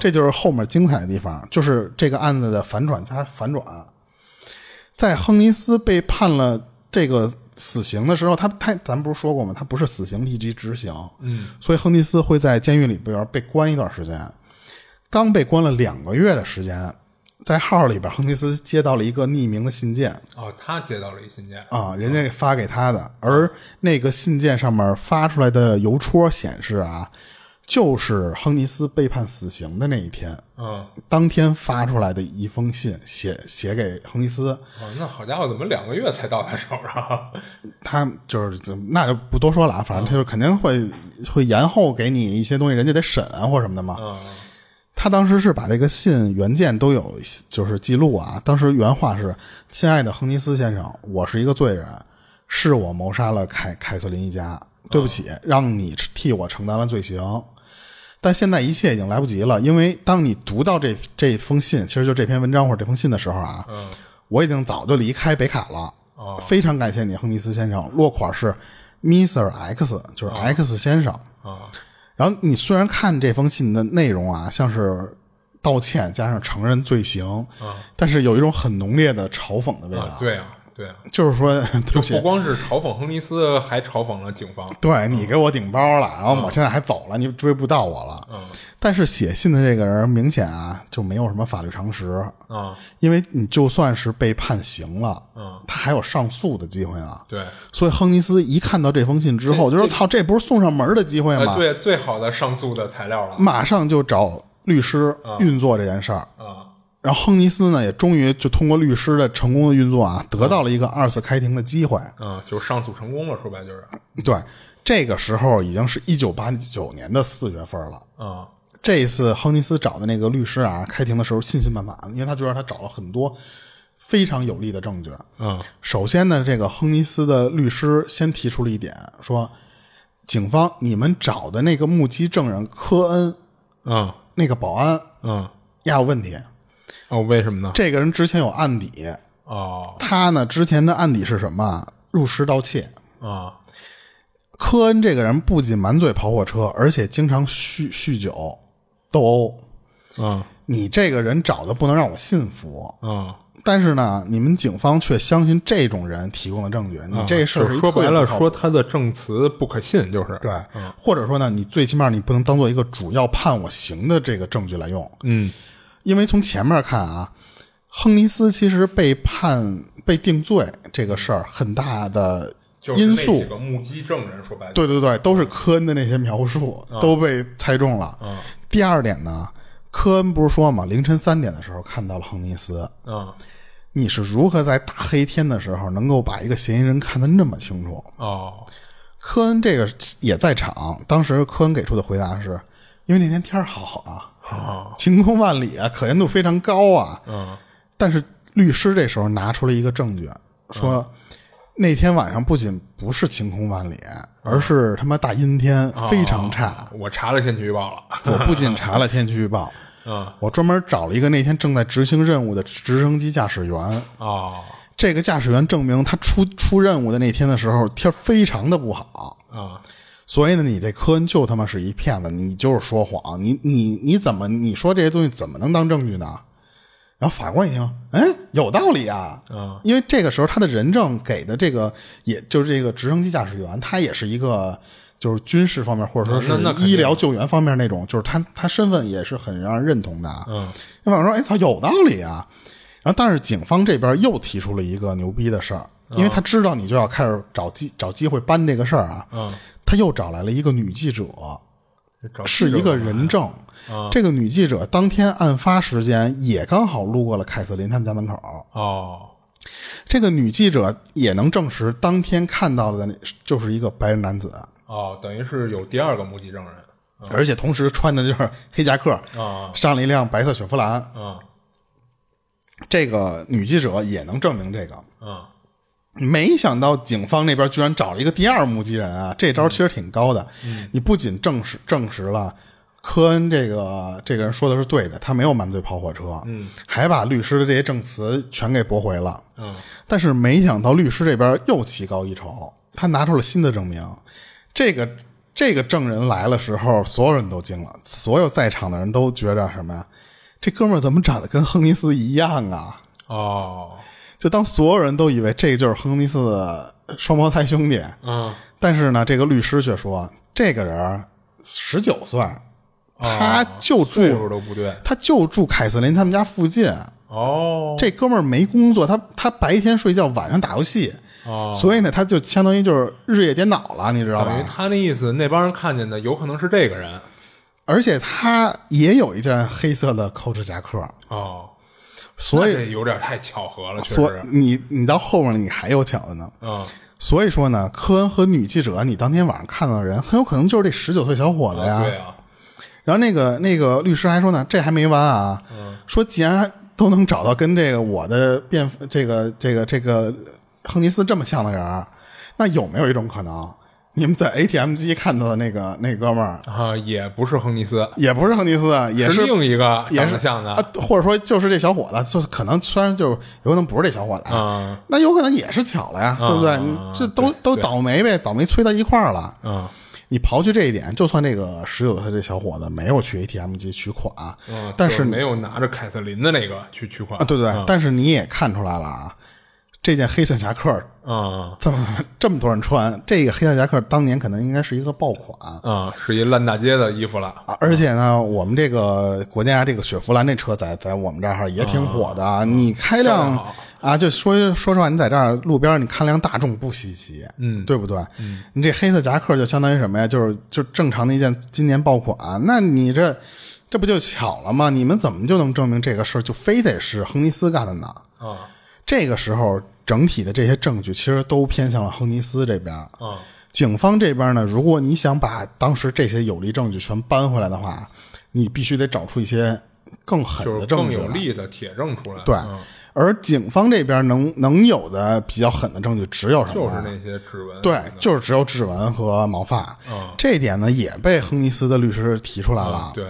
这就是后面精彩的地方，就是这个案子的反转加反转。在亨尼斯被判了这个死刑的时候，他他咱不是说过吗？他不是死刑立即执行，嗯，所以亨尼斯会在监狱里边被关一段时间。刚被关了两个月的时间，在号里边，亨尼斯接到了一个匿名的信件哦，他接到了一信件。啊，人家给发给他的，而那个信件上面发出来的邮戳显示啊，就是亨尼斯被判死刑的那一天，嗯，当天发出来的一封信，写写给亨尼斯，哦，那好家伙，怎么两个月才到他手上？他就是怎么那就不多说了啊，反正他就肯定会会延后给你一些东西，人家得审啊或什么的嘛。嗯他当时是把这个信原件都有，就是记录啊。当时原话是：“亲爱的亨尼斯先生，我是一个罪人，是我谋杀了凯凯瑟琳一家，对不起，让你替我承担了罪行。但现在一切已经来不及了，因为当你读到这这封信，其实就这篇文章或者这封信的时候啊，嗯我已经早就离开北卡了。哦非常感谢你，亨尼斯先生。落款是 Mr. X，就是 X 先生。啊然后你虽然看这封信的内容啊，像是道歉加上承认罪行，但是有一种很浓烈的嘲讽的味道。啊，对啊，对啊，就是说，对不，光是嘲讽亨尼斯，还嘲讽了警方。对你给我顶包了，然后我现在还走了，你追不到我了。嗯但是写信的这个人明显啊就没有什么法律常识，啊，因为你就算是被判刑了，嗯，他还有上诉的机会啊。对，所以亨尼斯一看到这封信之后，就说：“操，这不是送上门的机会吗？”呃，对，最好的上诉的材料了。马上就找律师运作这件事儿。啊，然后亨尼斯呢，也终于就通过律师的成功的运作啊，得到了一个二次开庭的机会。嗯，就是上诉成功了，说白就是。对，这个时候已经是一九八九年的四月份了。嗯这一次亨尼斯找的那个律师啊，开庭的时候信心满满，因为他觉得他找了很多非常有力的证据。嗯首先呢，这个亨尼斯的律师先提出了一点，说警方你们找的那个目击证人科恩嗯那个保安嗯，也有问题，哦，为什么呢？这个人之前有案底，哦。他呢之前的案底是什么？啊？入室盗窃。啊。科恩这个人不仅满嘴跑火车，而且经常酗酗酒、斗殴。嗯。你这个人找的不能让我信服，嗯，但是呢，你们警方却相信这种人提供的证据，你这事儿就是说白了，说他的证词不可信，就是。对，或者说呢，你最起码你不能当做一个主要判我刑的这个证据来用，嗯因为从前面看啊，亨尼斯其实被判被定罪这个事儿很大的就是那因素。几，个目击证人，说白了，对对对，都是科恩的那些描述都被猜中了。第二点呢，科恩不是说嘛，凌晨三点的时候看到了亨尼斯，嗯。你是如何在大黑天的时候能够把一个嫌疑人看得那么清楚？哦。科恩这个也在场，当时科恩给出的回答是，因为那天天儿好啊，哦。晴空万里啊，可见度非常高啊。嗯。但是律师这时候拿出了一个证据，说、那天晚上不仅不是晴空万里，而是他妈大阴天，非常差。我查了天气预报了，我不仅查了天气预报，嗯。我专门找了一个那天正在执行任务的直升机驾驶员。哦。这个驾驶员证明他出出任务的那天的时候天非常的不好，啊所以呢，你这科恩就他妈是一骗子，你就是说谎，你你你怎么你说这些东西怎么能当证据呢？然然后法官一听，哎，有道理啊，嗯因为这个时候他的人证给的这个，也就是这个直升机驾驶员，他也是一个就是军事方面或者说是医疗救援方面那种，就是他他身份也是很让人认同的啊。嗯那法官说，哎，他，有道理啊。然后但是警方这边又提出了一个牛逼的事儿，因为他知道你就要开始找机找机会搬这个事儿啊，嗯，他又找来了一个女记者，找是一个人证。啊这个女记者当天案发时间也刚好路过了凯瑟琳他们家门口。哦这个女记者也能证实，当天看到的那就是一个白人男子，哦，等于是有第二个目击证人而且同时穿的就是黑夹克，啊上了一辆白色雪佛兰。啊这个女记者也能证明这个。啊没想到警方那边居然找了一个第二目击人啊！这招其实挺高的。你不仅证实证实了科恩这个这个人说的是对的，他没有满嘴跑火车，嗯，还把律师的这些证词全给驳回了。嗯但是没想到律师这边又棋高一筹，他拿出了新的证明。这个这个证人来了时候，所有人都惊了，所有在场的人都觉着什么呀？这哥们儿怎么长得跟亨尼斯一样啊？哦就当所有人都以为这就是亨尼斯的双胞胎兄弟，嗯但是呢，这个律师却说，这个人十九岁，他就哦岁数住都不对。他就住凯瑟琳他们家附近。哦。这哥们儿没工作，他他白天睡觉，晚上打游戏，哦，所以呢，他就相当于就是日夜颠倒了，你知道等于吧？他那意思，那帮人看见的有可能是这个人。而且他也有一件黑色的 Coach 夹克，哦，所以有点太巧合了，确所实你你到后面你还有巧的呢。嗯所以说呢，科恩和女记者，你当天晚上看到的人，很有可能就是这十九岁小伙子呀。对啊然后那个那个律师还说呢，这还没完啊，说既然都能找到跟这个我的辩这个这个这个亨尼斯这么像的人，那有没有一种可能，你们在 ATM 机看到的那个那哥们儿啊，也不是亨尼斯，也不是亨尼斯，也是另一个也是像的啊，或者说就是这小伙子，就是可能虽然就是有可能不是这小伙子，嗯那有可能也是巧了呀，对不对？这都都对对倒霉呗，倒霉催到一块儿了。嗯你刨去这一点，就算这个十九岁这小伙子没有去 ATM 机取款，嗯，但是没有拿着凯瑟琳的那个去取款啊，对对，嗯但是你也看出来了啊，这件黑色夹克啊这么这么多人穿，这个黑色夹克当年可能应该是一个爆款啊，是一烂大街的衣服了啊，而且呢，我们这个国家这个雪佛兰这车在在我们这儿也挺火的，啊你开辆啊，就说说实话，你在这儿路边你看辆大众不稀奇，嗯对不对？你这黑色夹克就相当于什么呀？就是就正常的一件今年爆款，那你这这不就巧了吗？你们怎么就能证明这个事儿就非得是亨尼斯干的呢？啊这个时候，整体的这些证据其实都偏向了亨尼斯这边。啊警方这边呢，如果你想把当时这些有力证据全搬回来的话，你必须得找出一些更狠的证据来。更有力的铁证出来，对，嗯而警方这边能能有的比较狠的证据只有什么呀？就是那些指纹，对，就是只有指纹和毛发。嗯这一点呢，也被亨尼斯的律师提出来了。啊，对，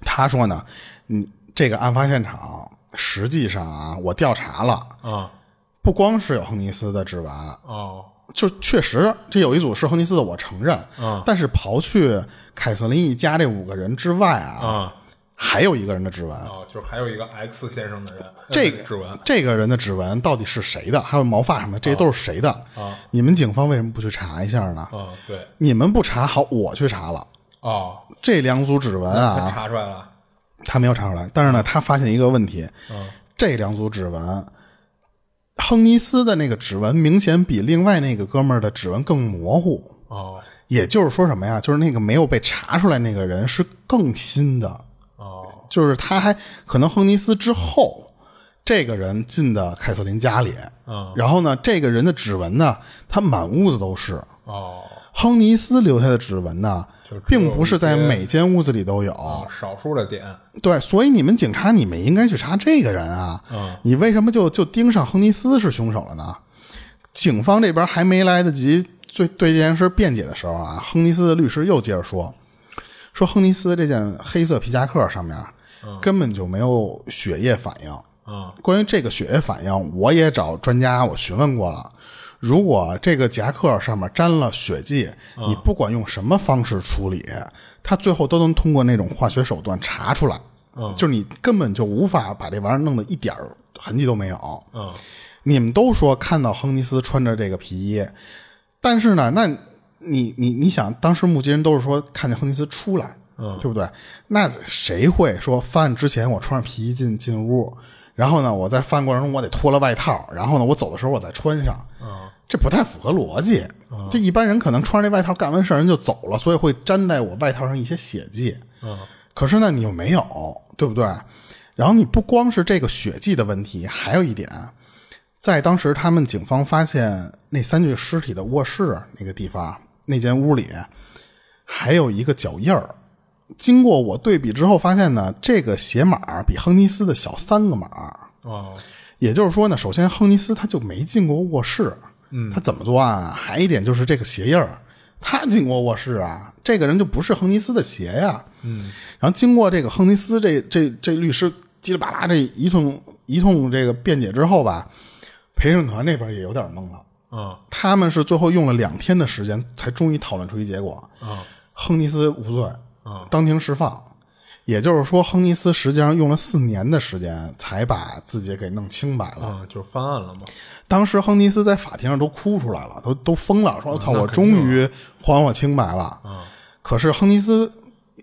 他说呢，你这个案发现场实际上啊，我调查了，啊不光是有亨尼斯的指纹，哦就确实这有一组是亨尼斯的，我承认。嗯但是刨去凯瑟琳一家这五个人之外啊，啊还有一个人的指纹。哦，就是还有一个 X 先生的人，这个呃指纹这个人的指纹到底是谁的？还有毛发什么的，这些都是谁的？啊你们警方为什么不去查一下呢？啊，对，你们不查，好，我去查了。哦，这两组指纹他啊，查出来了，他没有查出来，但是呢，他发现一个问题，嗯这两组指纹，亨尼斯的那个指纹明显比另外那个哥们儿的指纹更模糊。哦也就是说什么呀？就是那个没有被查出来那个人是更新的，哦就是他还可能亨尼斯之后，这个人进的凯瑟琳家里，嗯然后呢，这个人的指纹呢，他满屋子都是。哦，亨尼斯留下的指纹呢并不是在每间屋子里都有。啊，少数的点，对，所以你们警察，你们应该去查这个人啊。嗯你为什么就就盯上亨尼斯是凶手了呢？警方这边还没来得及对对这件事辩解的时候啊，亨尼斯的律师又接着说，说亨尼斯这件黑色皮夹克上面根本就没有血液反应。嗯关于这个血液反应，我也找专家我询问过了。如果这个夹克上面沾了血迹，嗯你不管用什么方式处理，它最后都能通过那种化学手段查出来。就是你根本就无法把这玩意儿弄得一点儿痕迹都没有。嗯你们都说看到亨尼斯穿着这个皮衣，但是呢，那你你你想，当时目击人都是说看见亨尼斯出来，嗯对不对？那谁会说犯案之前我穿上皮衣进进屋，然后呢，我在犯案过程中我得脱了外套，然后呢，我走的时候我再穿上，嗯这不太符合逻辑。就一般人可能穿着这外套干完事儿人就走了，所以会粘在我外套上一些血迹。嗯可是呢，你又没有，对不对？然后你不光是这个血迹的问题，还有一点，在当时他们警方发现那三具尸体的卧室那个地方，那间屋里还有一个脚印儿。经过我对比之后，发现呢，这个鞋码比亨尼斯的小三个码。哦也就是说呢，首先亨尼斯他就没进过卧室，嗯，他怎么作案啊？还一点就是这个鞋印儿，他进过卧室啊，这个人就不是亨尼斯的鞋呀，嗯。然后经过这个亨尼斯这这这律师叽里吧啦这一通一通这个辩解之后吧，陪审团那边也有点懵了，嗯。他们是最后用了两天的时间才终于讨论出一结果，嗯。亨尼斯无罪嗯，当庭释放。也就是说，亨尼斯实际上用了四年的时间才把自己给弄清白了。嗯，就是翻案了嘛。当时亨尼斯在法庭上都哭出来了，都都疯了，说：“我操，我终于还我清白了。”可是亨尼斯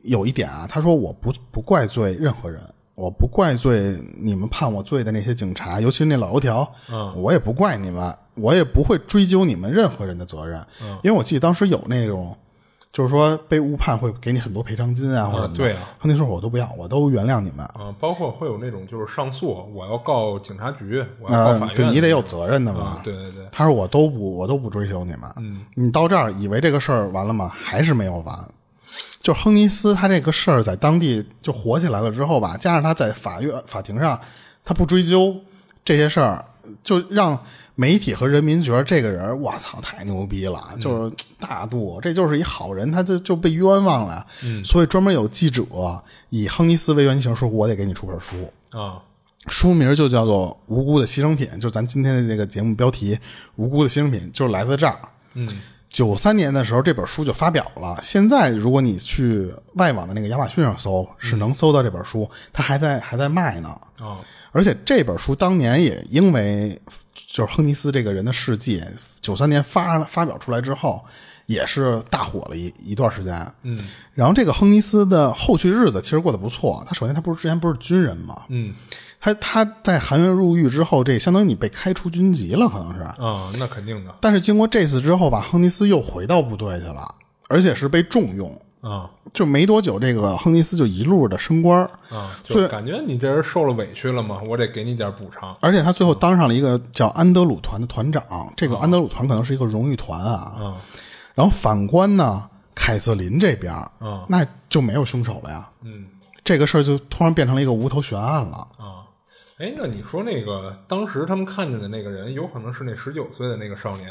有一点啊，他说：“我不不怪罪任何人，我不怪罪你们判我罪的那些警察，尤其是那老油条，嗯我也不怪你们，我也不会追究你们任何人的责任，因为我记得当时有那种。”就是说被误判会给你很多赔偿金啊，或者什么的对啊亨尼斯说：“我都不要，我都原谅你们。啊，包括会有那种就是上诉，我要告警察局，我要告法嗯，院，对你得有责任的嘛。啊，对对对，他说我都不我都不追究你们，嗯，你到这儿以为这个事儿完了吗？还是没有完。就亨尼斯他这个事儿在当地就火起来了之后吧，加上他在法院法庭上他不追究这些事儿，就让媒体和人民觉得这个人我操太牛逼了，就是大度，这就是一好人，他就就被冤枉了，嗯，所以专门有记者以亨尼斯为原型说，我得给你出本书，啊，书名就叫做《无辜的牺牲品》，就咱今天的这个节目标题《无辜的牺牲品》，就是来自这儿。嗯，九三年的时候，这本书就发表了。现在，如果你去外网的那个亚马逊上搜，是能搜到这本书，它还在还在卖呢。啊，而且这本书当年也因为就是亨尼斯这个人的事迹，九三年发发表出来之后，也是大火了一一段时间。嗯，然后这个亨尼斯的后续日子其实过得不错。他首先他不是之前不是军人嘛，嗯，他他在韩元入狱之后，这相当于你被开除军籍了，可能是。啊，那肯定的，但是经过这次之后吧，亨尼斯又回到部队去了，而且是被重用。啊就没多久，这个亨尼斯就一路的升官，啊，所以就感觉你这人受了委屈了嘛，我得给你点补偿。而且他最后当上了一个叫安德鲁团的团长。这个安德鲁团可能是一个荣誉团啊。啊然后反观呢，凯瑟琳这边，啊那就没有凶手了呀。嗯这个事儿就突然变成了一个无头悬案了。啊，哎，那你说那个当时他们看见的那个人，有可能是那十九岁的那个少年，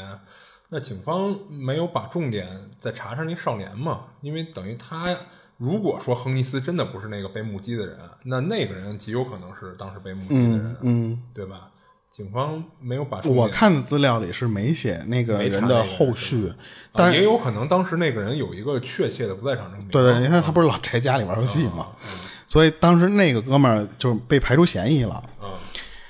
那警方没有把重点再查查那少年嘛？因为等于他如果说亨尼斯真的不是那个被目击的人，那那个人极有可能是当时被目击的人，嗯，对吧？警方没有把我看的资料里是没写那个人的后续，啊但也有可能当时那个人有一个确切的不在场证明。对对，你看他不是老宅家里玩游戏嘛，所以当时那个哥们儿就是被排除嫌疑了。嗯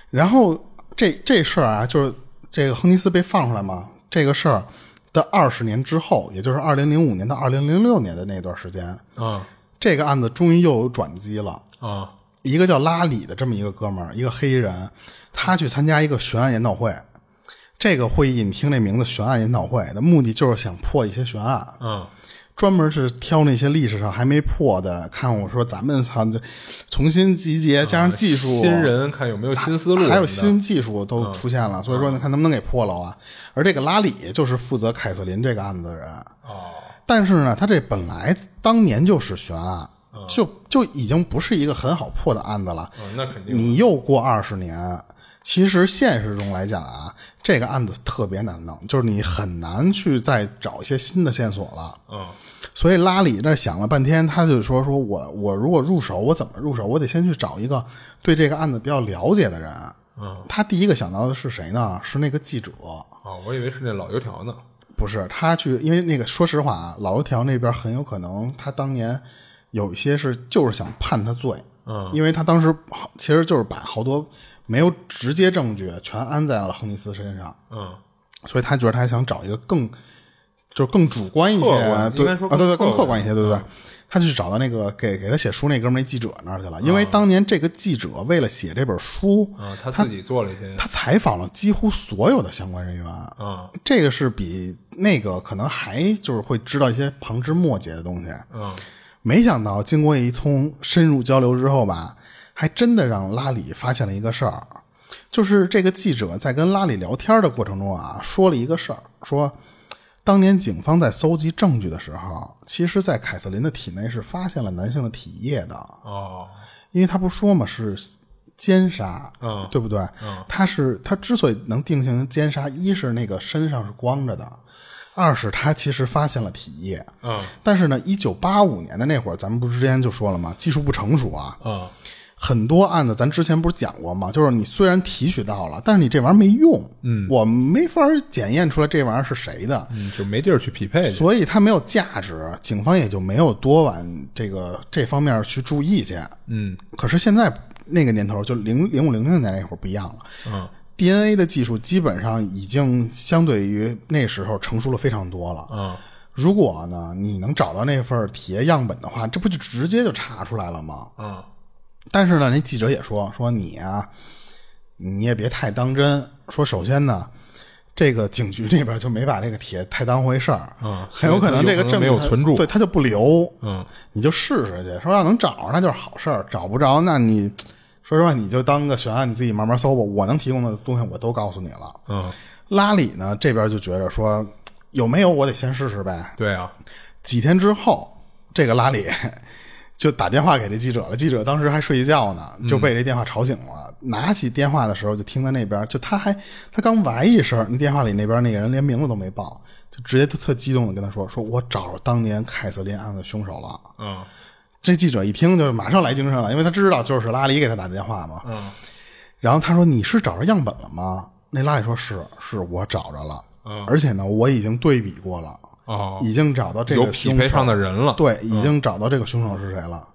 然后这这事儿啊，就是这个亨尼斯被放出来嘛，这个事儿的二十年之后，也就是二零零五年到二零零六年的那段时间，啊这个案子终于又有转机了。啊一个叫拉里的这么一个哥们儿，一个黑人，他去参加一个悬案研讨会。这个会议你听这名字“悬案研讨会”的目的就是想破一些悬案，嗯专门是挑那些历史上还没破的，看我说咱们操，这重新集结，加上技术，新人看有没有新思路还有新技术都出现了，所以说你看能不能给破了啊？而这个拉里就是负责凯瑟琳这个案子的人，哦。但是呢，他这本来当年就是悬案，就就已经不是一个很好破的案子了。嗯，那肯定你又过二十年，其实现实中来讲啊，这个案子特别难弄，就是你很难去再找一些新的线索了。嗯所以拉里那想了半天，他就说：“说我我如果入手，我怎么入手？我得先去找一个对这个案子比较了解的人。”嗯他第一个想到的是谁呢？是那个记者，哦，我以为是那老油条呢。不是他去，因为那个说实话啊，老油条那边很有可能他当年有一些是就是想判他罪，嗯因为他当时好其实就是把好多没有直接证据全安在了亨尼斯身上，嗯所以他觉得他想找一个更就是更主观一些客，对啊，对对，更客观。一些，对不对。嗯。他就去找到那个给给他写书那哥们儿那记者那儿去了，因为当年这个记者为了写这本书，啊，他自己做了一些他采访了几乎所有的相关人员，啊这个是比那个可能还就是会知道一些旁枝末节的东西。嗯。没想到经过一通深入交流之后吧，还真的让拉里发现了一个事儿，就是这个记者在跟拉里聊天的过程中啊，说了一个事儿，说当年警方在搜集证据的时候，其实在凯瑟琳的体内是发现了男性的体液的，哦因为他不说嘛是奸杀，嗯对不对？他是他之所以能定性奸杀，一是那个身上是光着的，二是他其实发现了体液。嗯但是呢，一九八五年的那会儿，咱们不是之前就说了吗？技术不成熟啊，嗯很多案子咱之前不是讲过吗？就是你虽然提取到了，但是你这玩意儿没用，嗯，我没法检验出来这玩意儿是谁的，嗯，就没地儿去匹配。所以它没有价值，警方也就没有多往这个这方面去注意去。嗯可是现在那个年头，就零零五零六年那会儿不一样了。嗯 DNA 的技术基本上已经相对于那时候成熟了非常多了。嗯如果呢你能找到那份体液样本的话，这不就直接就查出来了吗？嗯但是呢，那记者也说说你啊，你也别太当真。说首先呢，这个警局这边就没把这个铁太当回事儿，嗯很有可能这个证没有存住对他就不留。嗯你就试试去，说要能找着那就是好事儿，找不着那你说实话你就当个悬案，你自己慢慢搜吧。我能提供的东西我都告诉你了。嗯，拉里呢这边就觉着说有没有我得先试试呗。对啊，几天之后，这个拉里就打电话给这记者了。记者当时还睡觉呢，就被这电话吵醒了。拿起电话的时候，就听在那边，就他还他刚喂一声，那电话里那边那个人连名字都没报，就直接特特激动的跟他说：“说我找着当年凯瑟琳案的凶手了。”嗯这记者一听就是马上来精神了，因为他知道就是拉里给他打的电话嘛。嗯然后他说：“你是找着样本了吗？”那拉里说：“是，是我找着了，嗯而且呢，我已经对比过了，哦，已经找到这个凶手匹配上的人了。对，已经找到这个凶手是谁了。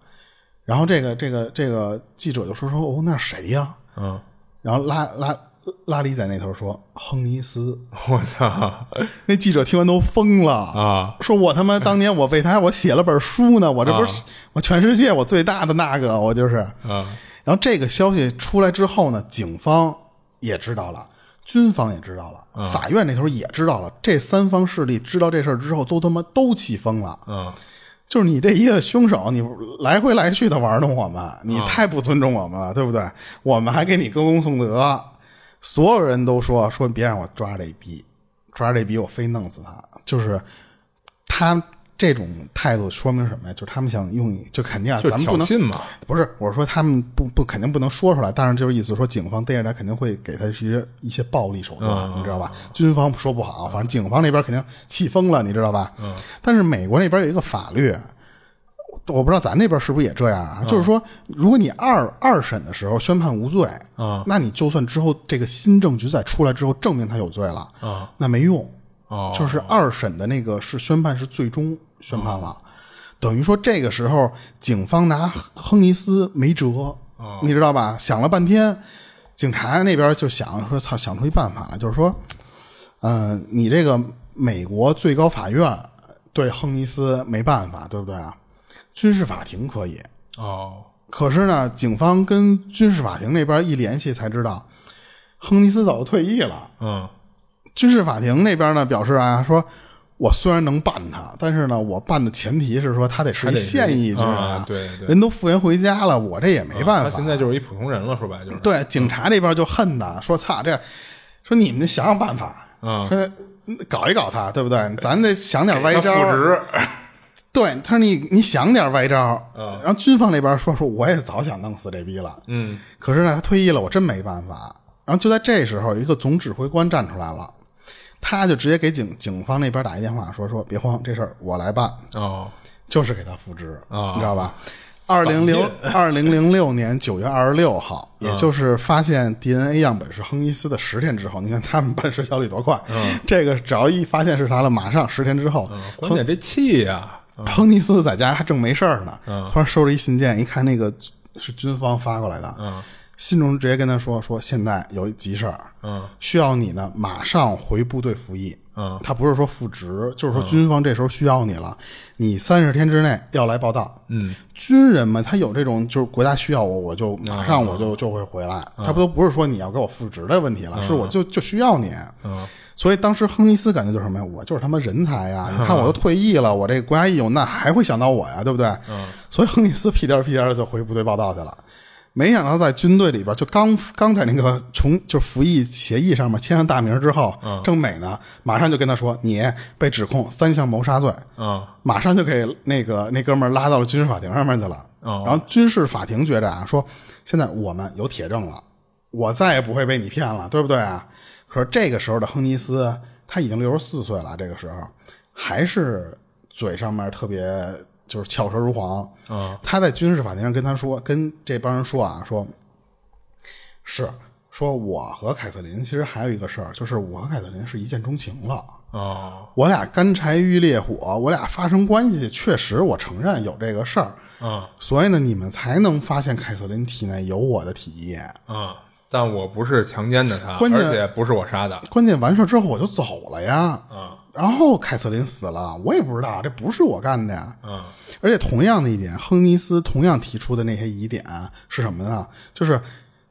然后这个这个这个记者就说说哦，那谁呀？嗯，然后拉拉拉里在那头说亨尼斯。我操那记者听完都疯了啊！说我他妈当年我为他我写了本书呢，我这不是、我全世界我最大的那个，我就是。嗯然后这个消息出来之后呢，警方也知道了，军方也知道了，法院那头也知道了。这三方势力知道这事儿之后，都他妈都气疯了。嗯就是你这一个凶手，你来回来去的玩弄我们，你太不尊重我们了，对不对？我们还给你歌功颂德，所有人都说说别让我抓这逼，抓这逼我非弄死他。就是他这种态度说明什么呀？就是他们想用，就肯定啊，咱们不能信嘛。不是，我是说他们不不肯定不能说出来，但是就是意思说，警方逮着他肯定会给他一些一些暴力手段，嗯你知道吧？军方说不好，反正警方那边肯定气疯了，你知道吧？嗯。但是美国那边有一个法律，我不知道咱那边是不是也这样啊？就是说，如果你二二审的时候宣判无罪，嗯那你就算之后这个新证据再出来之后证明他有罪了，嗯那没用。哦，就是二审的那个是宣判是最终宣判了，等于说这个时候警方拿亨尼斯没辙，你知道吧？想了半天，警察那边就想说，操，想出一办法来，就是说，嗯、你这个美国最高法院对亨尼斯没办法，对不对啊？军事法庭可以，哦可是呢，警方跟军事法庭那边一联系才知道，亨尼斯早就退役了。嗯军事法庭那边呢表示啊，说我虽然能办他，但是呢，我办的前提是说他得是现役军人，啊对对人都复员回家了，我这也没办法。他现在就是一普通人了，说白了就是。对警察那边就恨他，说操这，说你们得想想办法，嗯说搞一搞他，对不对？咱得想点歪招。对，他说你你想点歪招。嗯然后军方那边说说我也早想弄死这逼了，嗯可是呢，他退役了，我真没办法。然后就在这时候，一个总指挥官站出来了，他就直接给警警方那边打一电话，说说别慌，这事儿我来办，哦。就是给他复职，啊你知道吧？二零零 二零零六年九月二十六号，嗯。也就是发现 DNA 样本是亨尼斯的十天之后，你看他们办事效率多快！这个只要一发现是他了，马上十天之后，嗯关键这气呀，亨尼斯在家还正没事儿呢，嗯。突然收着一信件，一看那个是军方发过来的。嗯信中直接跟他说说现在有一急事儿，嗯需要你呢马上回部队服役。嗯他不是说复职，就是说军方这时候需要你了，你三十天之内要来报道。嗯军人嘛，他有这种就是国家需要我，我就马上我就就会回来。他不都不是说你要给我复职的问题了，是我就就需要你。嗯所以当时亨尼斯感觉就是什么呀？我就是他妈人才呀！你看我都退役了，我这个国家一有难还会想到我呀，对不对？嗯所以亨尼斯屁颠儿屁颠儿的就回部队报道去了。没想到在军队里边，就刚刚在那个从就服役协议上面签上大名之后，郑美呢马上就跟他说：“你被指控三项谋杀罪。”嗯马上就给那个那哥们儿拉到了军事法庭上面去了。嗯然后军事法庭觉着啊，说现在我们有铁证了，我再也不会被你骗了，对不对啊？可是这个时候的亨尼斯他已经六十四岁了，这个时候还是嘴上面特别就是巧舌如簧。嗯他在军事法庭上跟他说，跟这帮人说啊，说是说我和凯瑟琳其实还有一个事儿，就是我和凯瑟琳是一见钟情了。哦我俩干柴遇烈火，我俩发生关系，确实我承认有这个事儿，嗯所以呢，你们才能发现凯瑟琳体内有我的体液。嗯，但我不是强奸的他，关键而且不是我杀的。关键完事儿之后我就走了呀，嗯然后凯瑟琳死了，我也不知道，这不是我干的呀。嗯而且同样的一点，亨尼斯同样提出的那些疑点是什么呢？就是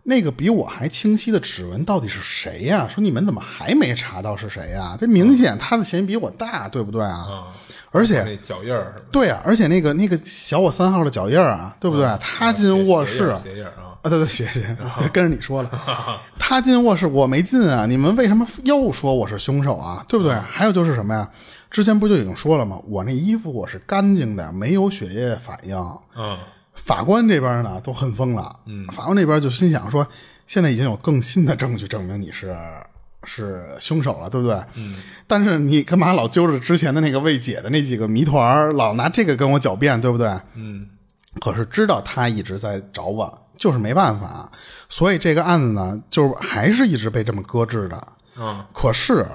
那个比我还清晰的指纹到底是谁呀？说你们怎么还没查到是谁呀？这明显他的嫌疑比我大，对不对啊？嗯，而且那脚印对啊，而且那个那个小我三号的脚印儿啊，对不对？他进卧室鞋鞋印儿啊，啊，对对，谢谢，跟着你说了，他进卧室我没进啊，你们为什么又说我是凶手啊？对不对？还有就是什么呀？之前不就已经说了吗？我那衣服我是干净的，没有血液反应。嗯法官这边呢都恨疯了，嗯，法官那边就心想说，现在已经有更新的证据证明你是是凶手了，对不对？嗯，但是你干嘛老揪着之前的那个未解的那几个谜团儿，老拿这个跟我狡辩，对不对？嗯可是知道他一直在找我，就是没办法，所以这个案子呢，就是还是一直被这么搁置的。嗯可是，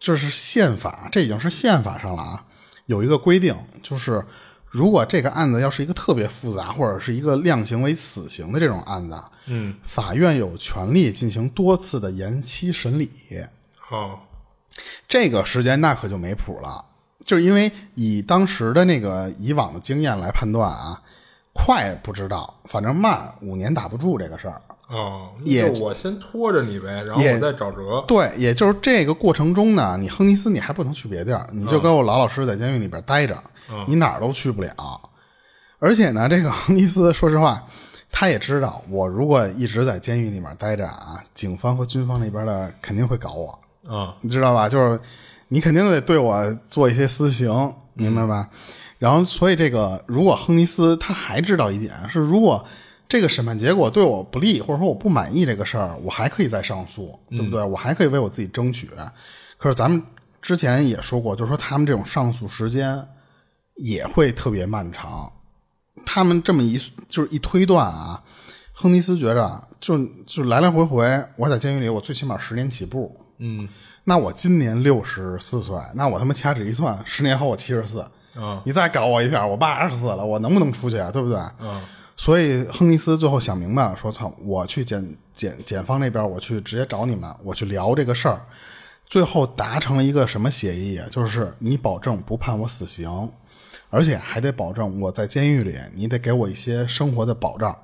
这是宪法，这已经是宪法上了啊，有一个规定，就是如果这个案子要是一个特别复杂，或者是一个量刑为死刑的这种案子，嗯，法院有权利进行多次的延期审理。好，这个时间那可就没谱了，就是因为以当时的那个以往的经验来判断啊，快不知道，反正慢五年打不住这个事儿。哦，也我先拖着你呗，然后我再找辙。对，也就是这个过程中呢，你亨尼斯你还不能去别地儿，你就跟我老老实实在监狱里边待着，你哪儿都去不了。而且呢，这个亨尼斯说实话，他也知道，我如果一直在监狱里面待着啊，警方和军方那边的肯定会搞我，嗯你知道吧？就是你肯定得对我做一些私刑，明白吧？然后，所以这个如果亨尼斯他还知道一点是，如果这个审判结果对我不利，或者说我不满意这个事儿，我还可以再上诉，对不对？我还可以为我自己争取。可是咱们之前也说过，就是说他们这种上诉时间也会特别漫长。他们这么一就是一推断啊，亨尼斯觉着就就来来回回，我在监狱里我最起码十年起步，嗯那我今年六十四岁，那我他妈掐指一算，十年后我七十四，嗯你再搞我一下，我八十四了，我能不能出去啊？对不对？嗯所以亨尼斯最后想明白了，说：“操，我去检检检方那边，我去直接找你们，我去聊这个事儿。最后达成了一个什么协议啊？就是你保证不判我死刑，而且还得保证我在监狱里，你得给我一些生活的保障，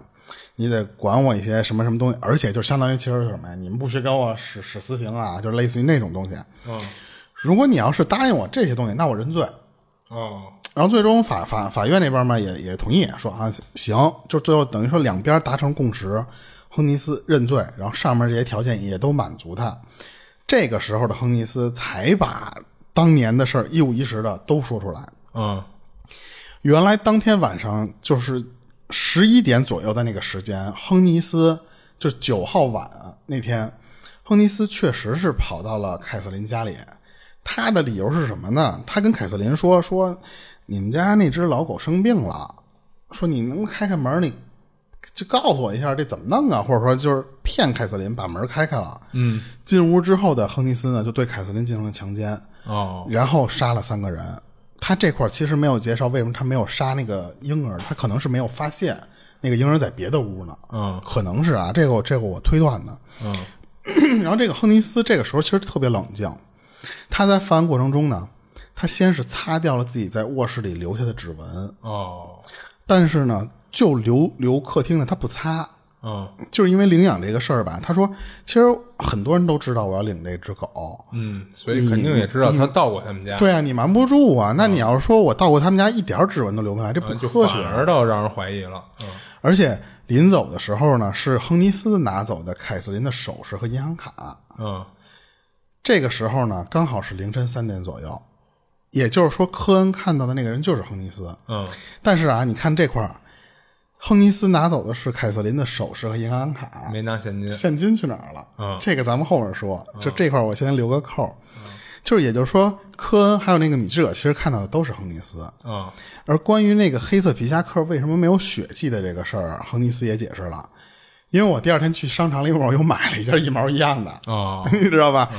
你得管我一些什么什么东西，而且就相当于其实是什么呀？你们不许给我使使私刑啊，就是类似于那种东西。嗯如果你要是答应我这些东西，那我认罪。”哦然后最终法法法院那边嘛也也同意说啊行，就最后等于说两边达成共识，亨尼斯认罪，然后上面这些条件也都满足他。这个时候的亨尼斯才把当年的事儿一五一十的都说出来。嗯原来当天晚上就是十一点左右的那个时间，亨尼斯就是九号晚那天，亨尼斯确实是跑到了凯瑟琳家里。他的理由是什么呢？他跟凯瑟琳说说，你们家那只老狗生病了，说你能开开门，你就告诉我一下这怎么弄啊？或者说就是骗凯瑟琳把门开开了。嗯进屋之后的亨尼斯呢，就对凯瑟琳进行了强奸。哦然后杀了三个人。他这块其实没有介绍为什么他没有杀那个婴儿，他可能是没有发现，那个婴儿在别的屋呢。嗯可能是啊，这个这个我推断的。嗯 然后这个亨尼斯这个时候其实特别冷静，他在犯案过程中呢，他先是擦掉了自己在卧室里留下的指纹，哦但是呢，就留留客厅的，他不擦，嗯就是因为领养这个事儿吧。他说，其实很多人都知道我要领这只狗，嗯，所以肯定也知道他到过他们家，对啊，你瞒不住啊。那你要是说我到过他们家一点指纹都留不下来，这不科学。反而倒让人怀疑了。嗯而且临走的时候呢，是亨尼斯拿走的凯瑟琳的首饰和银行卡。嗯这个时候呢，刚好是凌晨三点左右，也就是说，科恩看到的那个人就是亨尼斯。嗯但是啊，你看这块儿，亨尼斯拿走的是凯瑟琳的首饰和银行卡，没拿现金。现金去哪儿了？嗯这个咱们后面说。就这块儿我先留个扣儿。就是也就是说，科恩还有那个米智者其实看到的都是亨尼斯。嗯而关于那个黑色皮夹克为什么没有血迹的这个事儿，亨尼斯也解释了。因为我第二天去商场里边，我又买了一件一毛一样的，哦 你知道吧？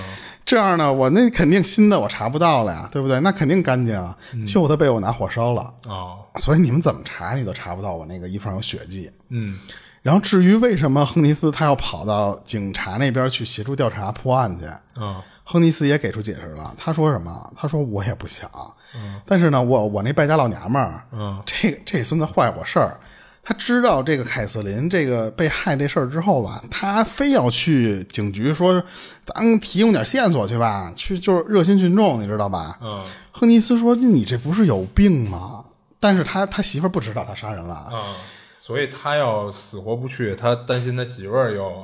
这样呢，我那肯定新的我查不到了呀，对不对？那肯定干净啊，旧的被我拿火烧了，哦所以你们怎么查你都查不到我那个衣服上有血迹。嗯然后至于为什么亨尼斯他要跑到警察那边去协助调查破案去，嗯亨尼斯也给出解释了。他说什么？他说我也不想，但是呢，我我那败家老娘们儿，嗯这这孙子坏我事儿。他知道这个凯瑟琳这个被害这事儿之后吧，他非要去警局说，咱提供点线索去吧，去就是热心群众，你知道吧？嗯亨尼斯说：“你这不是有病吗？”但是他他媳妇儿不知道他杀人了，啊，所以他要死活不去，他担心他媳妇儿有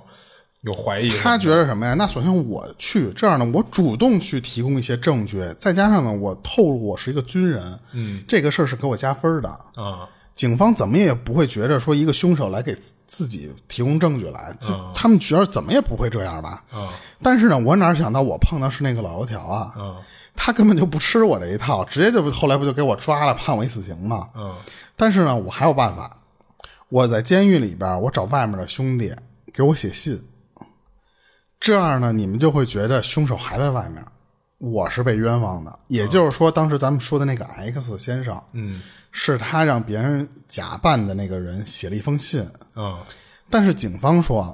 有怀疑。他觉得什么呀？那首先我去，这样呢，我主动去提供一些证据，再加上呢，我透露我是一个军人，嗯，这个事儿是给我加分的。啊警方怎么也不会觉着说一个凶手来给自己提供证据来，这他们觉得怎么也不会这样吧？啊。但是呢，我哪想到我碰到是那个老油条啊，啊。他根本就不吃我这一套，直接就后来不就给我抓了，判我一死刑吗？嗯但是呢，我还有办法，我在监狱里边，我找外面的兄弟给我写信，这样呢，你们就会觉得凶手还在外面，我是被冤枉的。也就是说，当时咱们说的那个 X 先生，嗯是他让别人假扮的那个人写了一封信，嗯但是警方说，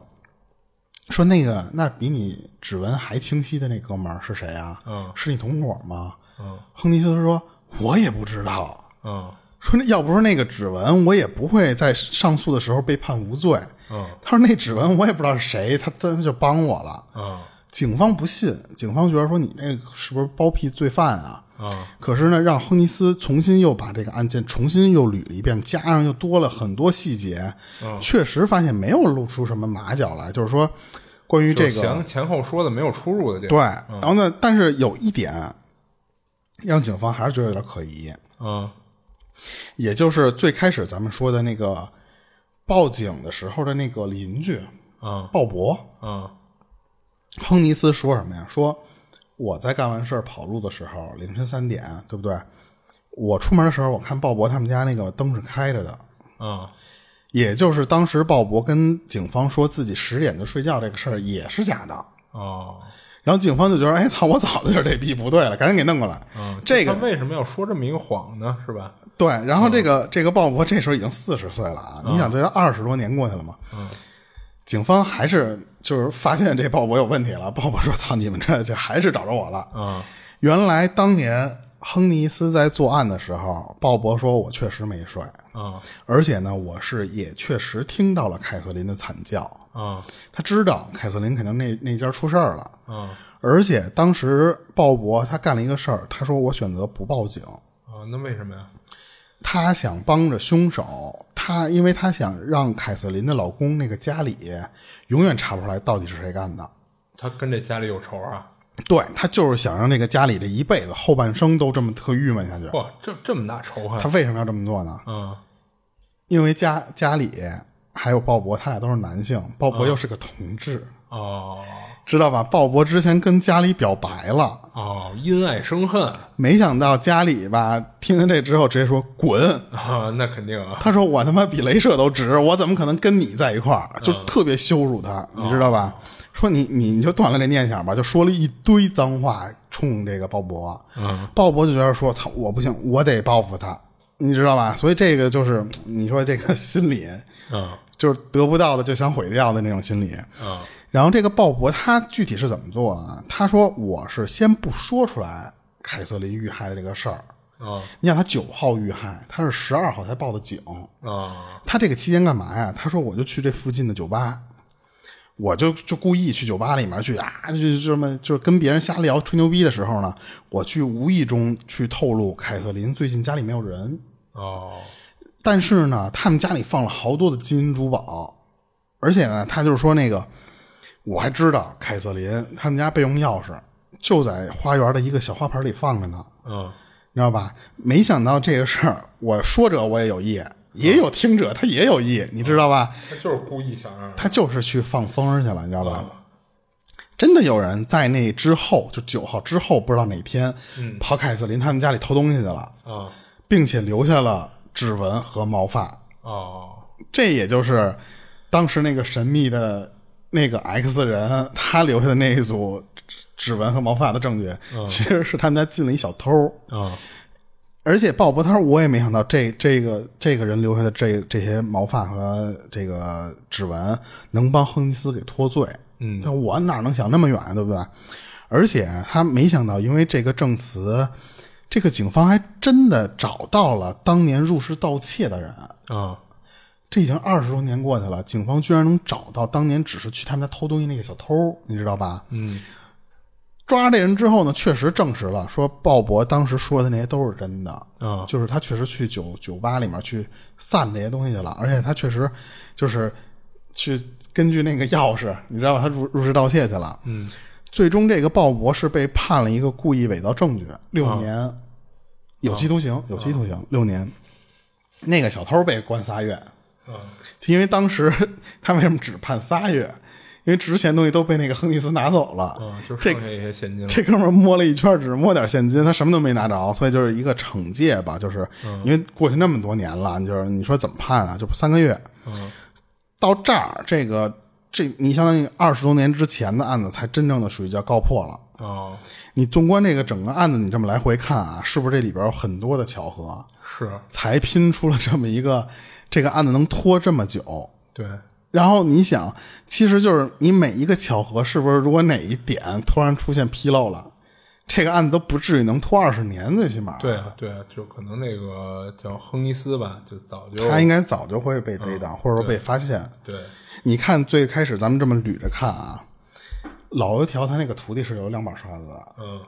说那个那比你指纹还清晰的那哥们儿是谁啊？嗯是你同伙吗？嗯亨尼斯说，我也不知道。嗯说那要不是那个指纹，我也不会在上诉的时候被判无罪。嗯他说那指纹我也不知道是谁，他他就帮我了。嗯警方不信，警方觉得说你那个是不是包庇罪犯啊？嗯可是呢，让亨尼斯重新又把这个案件重新又捋了一遍，加上又多了很多细节，确实发现没有露出什么马脚来。就是说，关于这个前前后说的没有出入的地对，方。然后呢，但是有一点让警方还是觉得有点可疑，嗯也就是最开始咱们说的那个报警的时候的那个邻居嗯鲍勃，嗯亨尼斯说什么呀？说我在干完事儿跑路的时候，凌晨三点，对不对？我出门的时候，我看鲍勃他们家那个灯是开着的，嗯也就是当时鲍勃跟警方说自己十点就睡觉这个事儿也是假的。哦然后警方就觉得，哎操，我早就觉得这逼不对了，赶紧给弄过来。嗯，这个他为什么要说这么一个谎呢？是吧？对，然后这个、这个鲍勃这时候已经四十岁了啊，你想这二十多年过去了嘛？嗯，警方还是就是发现这鲍勃有问题了。鲍勃说：“操，你们这这还是找着我了。嗯原来当年亨尼斯在作案的时候，鲍勃说我确实没睡，嗯而且呢，我是也确实听到了凯瑟琳的惨叫。嗯他知道凯瑟琳肯定那那家出事儿了，嗯而且当时鲍勃他干了一个事儿，他说我选择不报警。”啊，那为什么呀？他想帮着凶手，他因为他想让凯瑟琳的老公那个家里永远查不出来到底是谁干的。他跟这家里有仇啊？对他就是想让这个家里这一辈子后半生都这么特郁闷下去。哇，这这么大仇他恨？为什么要这么做呢？嗯因为家家里还有鲍勃，他俩都是男性，鲍勃又是个同志，哦知道吧？鲍勃之前跟家里表白了，哦，因爱生恨没想到家里吧听见这之后直接说滚。啊，那肯定啊。他说：“我他妈比镭射都直，我怎么可能跟你在一块儿？”就特别羞辱他，你知道吧？说你你你就断了这念想吧，就说了一堆脏话冲这个鲍勃。嗯，鲍勃就觉得说：“操，我不行，我得报复他，你知道吧？所以这个就是你说这个心理，啊就是得不到的就想毁掉的那种心理。啊然后这个鲍勃他具体是怎么做啊？他说我是先不说出来凯瑟琳遇害的这个事儿。啊你想他九号遇害，他是十二号才报的警。啊他这个期间干嘛呀？他说我就去这附近的酒吧，我就就故意去酒吧里面去啊，就就这么就是跟别人瞎聊吹牛逼的时候呢，我去无意中去透露凯瑟琳最近家里没有人，哦但是呢，他们家里放了好多的金银珠宝，而且呢，他就是说那个，我还知道凯瑟琳他们家备用钥匙就在花园的一个小花盆里放着呢，嗯你知道吧？没想到这个事儿，我说者我也有意，也有听者他也有意，你知道吧？他就是故意想让他就是去放风去了，你知道吧？真的有人在那之后，就九号之后，不知道哪天，跑凯瑟琳他们家里偷东西去了，啊并且留下了指纹和毛发。哦这也就是当时那个神秘的那个 X 人他留下的那一组指纹和毛发的证据，其实是他们家进了一小偷。啊而且鲍勃他说我也没想到这这个这个人留下的这这些毛发和这个指纹能帮亨尼斯给脱罪。嗯，那我哪能想那么远啊，对不对？而且他没想到，因为这个证词，这个警方还真的找到了当年入室盗窃的人。啊这已经二十多年过去了，警方居然能找到当年只是去他们家偷东西那个小偷，你知道吧？嗯抓这人之后呢，确实证实了，说鲍勃当时说的那些都是真的。啊就是他确实去酒酒吧里面去散这些东西去了，而且他确实就是去根据那个钥匙，你知道吧？他入入室盗窃去了。嗯，最终这个鲍勃是被判了一个故意伪造证据，六年有期徒刑，有期徒刑六年。那个小偷被关仨月，啊因为当时 他为什么只判仨月？因为值钱东西都被那个亨利斯拿走了，啊，就这剩下一些现金了。这哥们儿摸了一圈，只摸点现金，他什么都没拿着，所以就是一个惩戒吧，就是因为过去那么多年了，就是你说怎么判啊？就三个月。嗯到这儿，这个这你相当于二十多年之前的案子才真正的属于叫告破了。哦，你纵观这个整个案子，你这么来回看啊，是不是这里边有很多的巧合，是才拼出了这么一个这个案子能拖这么久？对，然后你想，其实就是你每一个巧合，是不是如果哪一点突然出现纰漏了，这个案子都不至于能拖二十年，最起码。对啊，对啊，就可能那个叫亨尼斯吧，就早就他应该早就会被逮到，或者说被发现。对，你看最开始咱们这么捋着看啊，老油条他那个徒弟是有两把刷子的，嗯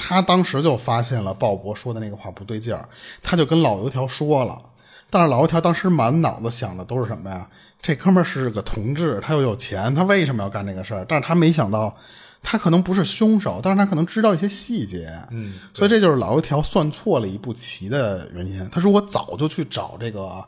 他当时就发现了鲍勃说的那个话不对劲儿，他就跟老油条说了。但是老油条当时满脑子想的都是什么呀？这哥们儿是个同志，他又有钱，他为什么要干这个事儿？但是他没想到，他可能不是凶手，但是他可能知道一些细节。嗯，所以这就是老油条算错了一步棋的原因。他说：“我早就去找这个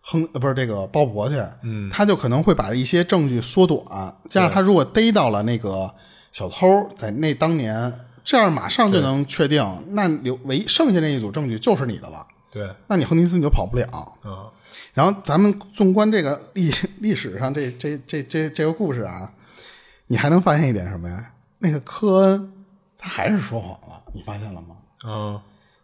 亨，呃，不是这个鲍勃去，嗯，他就可能会把一些证据缩短，加上他如果逮到了那个小偷在那当年，这样马上就能确定，那留唯剩下那一组证据就是你的了。对，那你亨尼斯你就跑不了。啊然后咱们纵观这个历历史上这这这这这个故事啊，你还能发现一点什么呀？那个科恩他还是说谎了，你发现了吗？嗯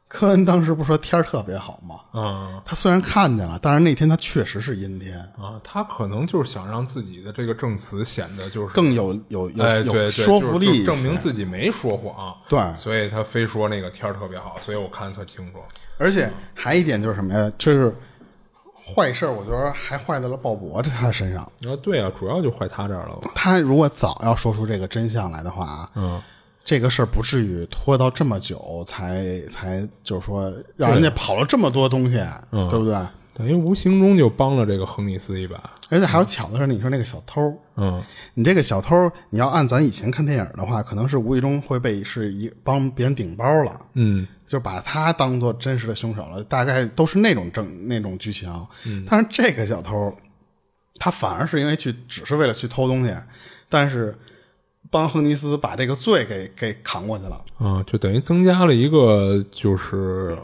科恩当时不是说天儿特别好吗？嗯他虽然看见了，但是那天他确实是阴天，啊！他可能就是想让自己的这个证词显得就是更有有有哎，有，说服力，就是证明自己没说谎。对所以他非说那个天儿特别好，所以我看得特清楚。而且还一点就是什么呀？就是坏事儿，我觉得还坏在了鲍勃这他身上。啊，对啊，主要就坏他这儿了。他如果早要说出这个真相来的话啊，嗯，这个事儿不至于拖到这么久才才就是说让人家跑了这么多东西，嗯对不对？等于无形中就帮了这个亨尼斯一把。而且还有巧的是，你说那个小偷，嗯你这个小偷，你要按咱以前看电影的话，可能是无意中会被是一帮别人顶包了，嗯就把他当做真实的凶手了，大概都是那种正那种剧情。嗯但是这个小偷，他反而是因为去只是为了去偷东西，但是帮亨尼斯把这个罪给给扛过去了。啊，就等于增加了一个就是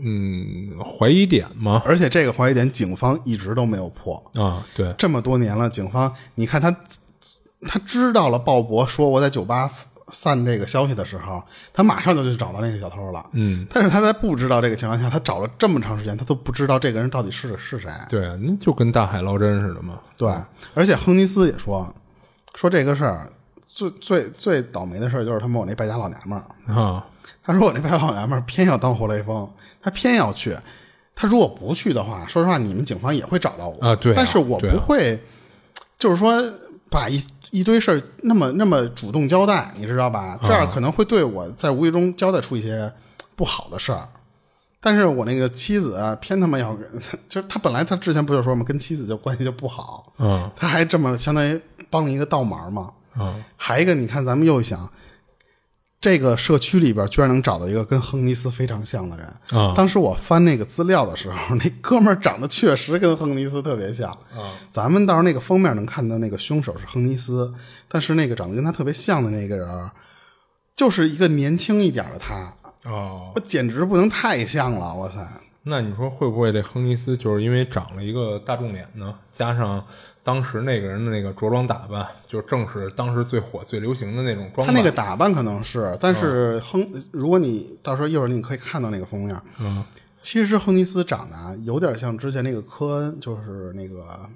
嗯怀疑点嘛。而且这个怀疑点，警方一直都没有破。啊，对，这么多年了，警方你看他他知道了鲍勃说我在酒吧散这个消息的时候，他马上就去找到那个小偷了。嗯，但是他在不知道这个情况下，他找了这么长时间，他都不知道这个人到底是是谁。对啊，那就跟大海捞针似的嘛。对，而且亨尼斯也说说这个事儿最最最倒霉的事儿就是他们我那败家老娘们儿。啊，他说我那白老娘们儿偏要当活雷锋，他偏要去。他如果不去的话，说实话，你们警方也会找到我啊对啊但是我不会，就是说把一一堆事儿那么那么主动交代，你知道吧？这样可能会对我在无意中交代出一些不好的事儿。但是我那个妻子啊偏他妈要跟，就是他本来他之前不就说嘛，跟妻子就关系就不好，嗯他还这么相当于帮了一个倒忙嘛。嗯还一个，你看咱们又想，这个社区里边居然能找到一个跟亨尼斯非常像的人。啊当时我翻那个资料的时候，那哥们儿长得确实跟亨尼斯特别像。啊咱们到时候那个封面能看到那个凶手是亨尼斯，但是那个长得跟他特别像的那个人，就是一个年轻一点的他，哦，我简直不能太像了，哇塞！那你说会不会这亨尼斯就是因为长了一个大众脸呢？加上当时那个人的那个着装打扮，就正是当时最火、最流行的那种装扮。他那个打扮可能是，但是亨，如果你到时候一会儿你可以看到那个封面，嗯其实亨尼斯长得啊有点像之前那个科恩，就是那个啊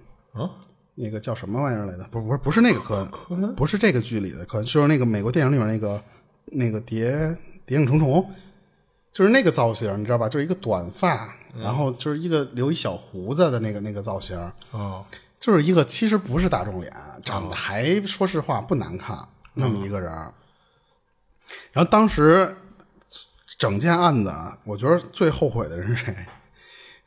那个叫什么玩意儿来的？不不是不是那个科恩，不是这个剧里的科恩，就是那个美国电影里面那个那个谍谍影重重，就是那个造型，你知道吧？就是一个短发，然后就是一个留一小胡子的那个那个造型，哦就是一个其实不是大众脸，长得还说实话不难看那么一个人。然后当时整件案子啊，我觉得最后悔的人是谁？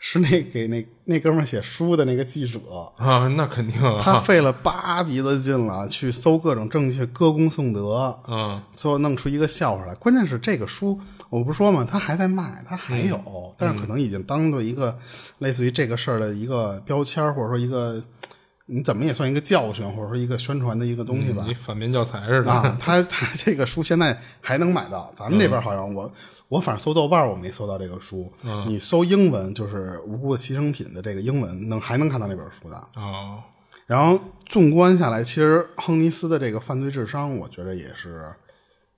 是那给那那哥们儿写书的那个记者，啊，那肯定他啊，费了八鼻子劲了，去搜各种证据，歌功颂德，嗯最后弄出一个笑话来。关键是这个书，我不是说嘛，他还在卖，他还有，但是可能已经当做一个类似于这个事儿的一个标签，或者说一个你怎么也算一个教训，或者说一个宣传的一个东西吧。你反面教材似的。啊，他他这个书现在还能买到，咱们这边好像我、我反正搜豆瓣儿我没搜到这个书，你搜英文就是《无辜的牺牲品》的这个英文能还能看到那本书的。哦，然后纵观下来，其实亨尼斯的这个犯罪智商，我觉得也是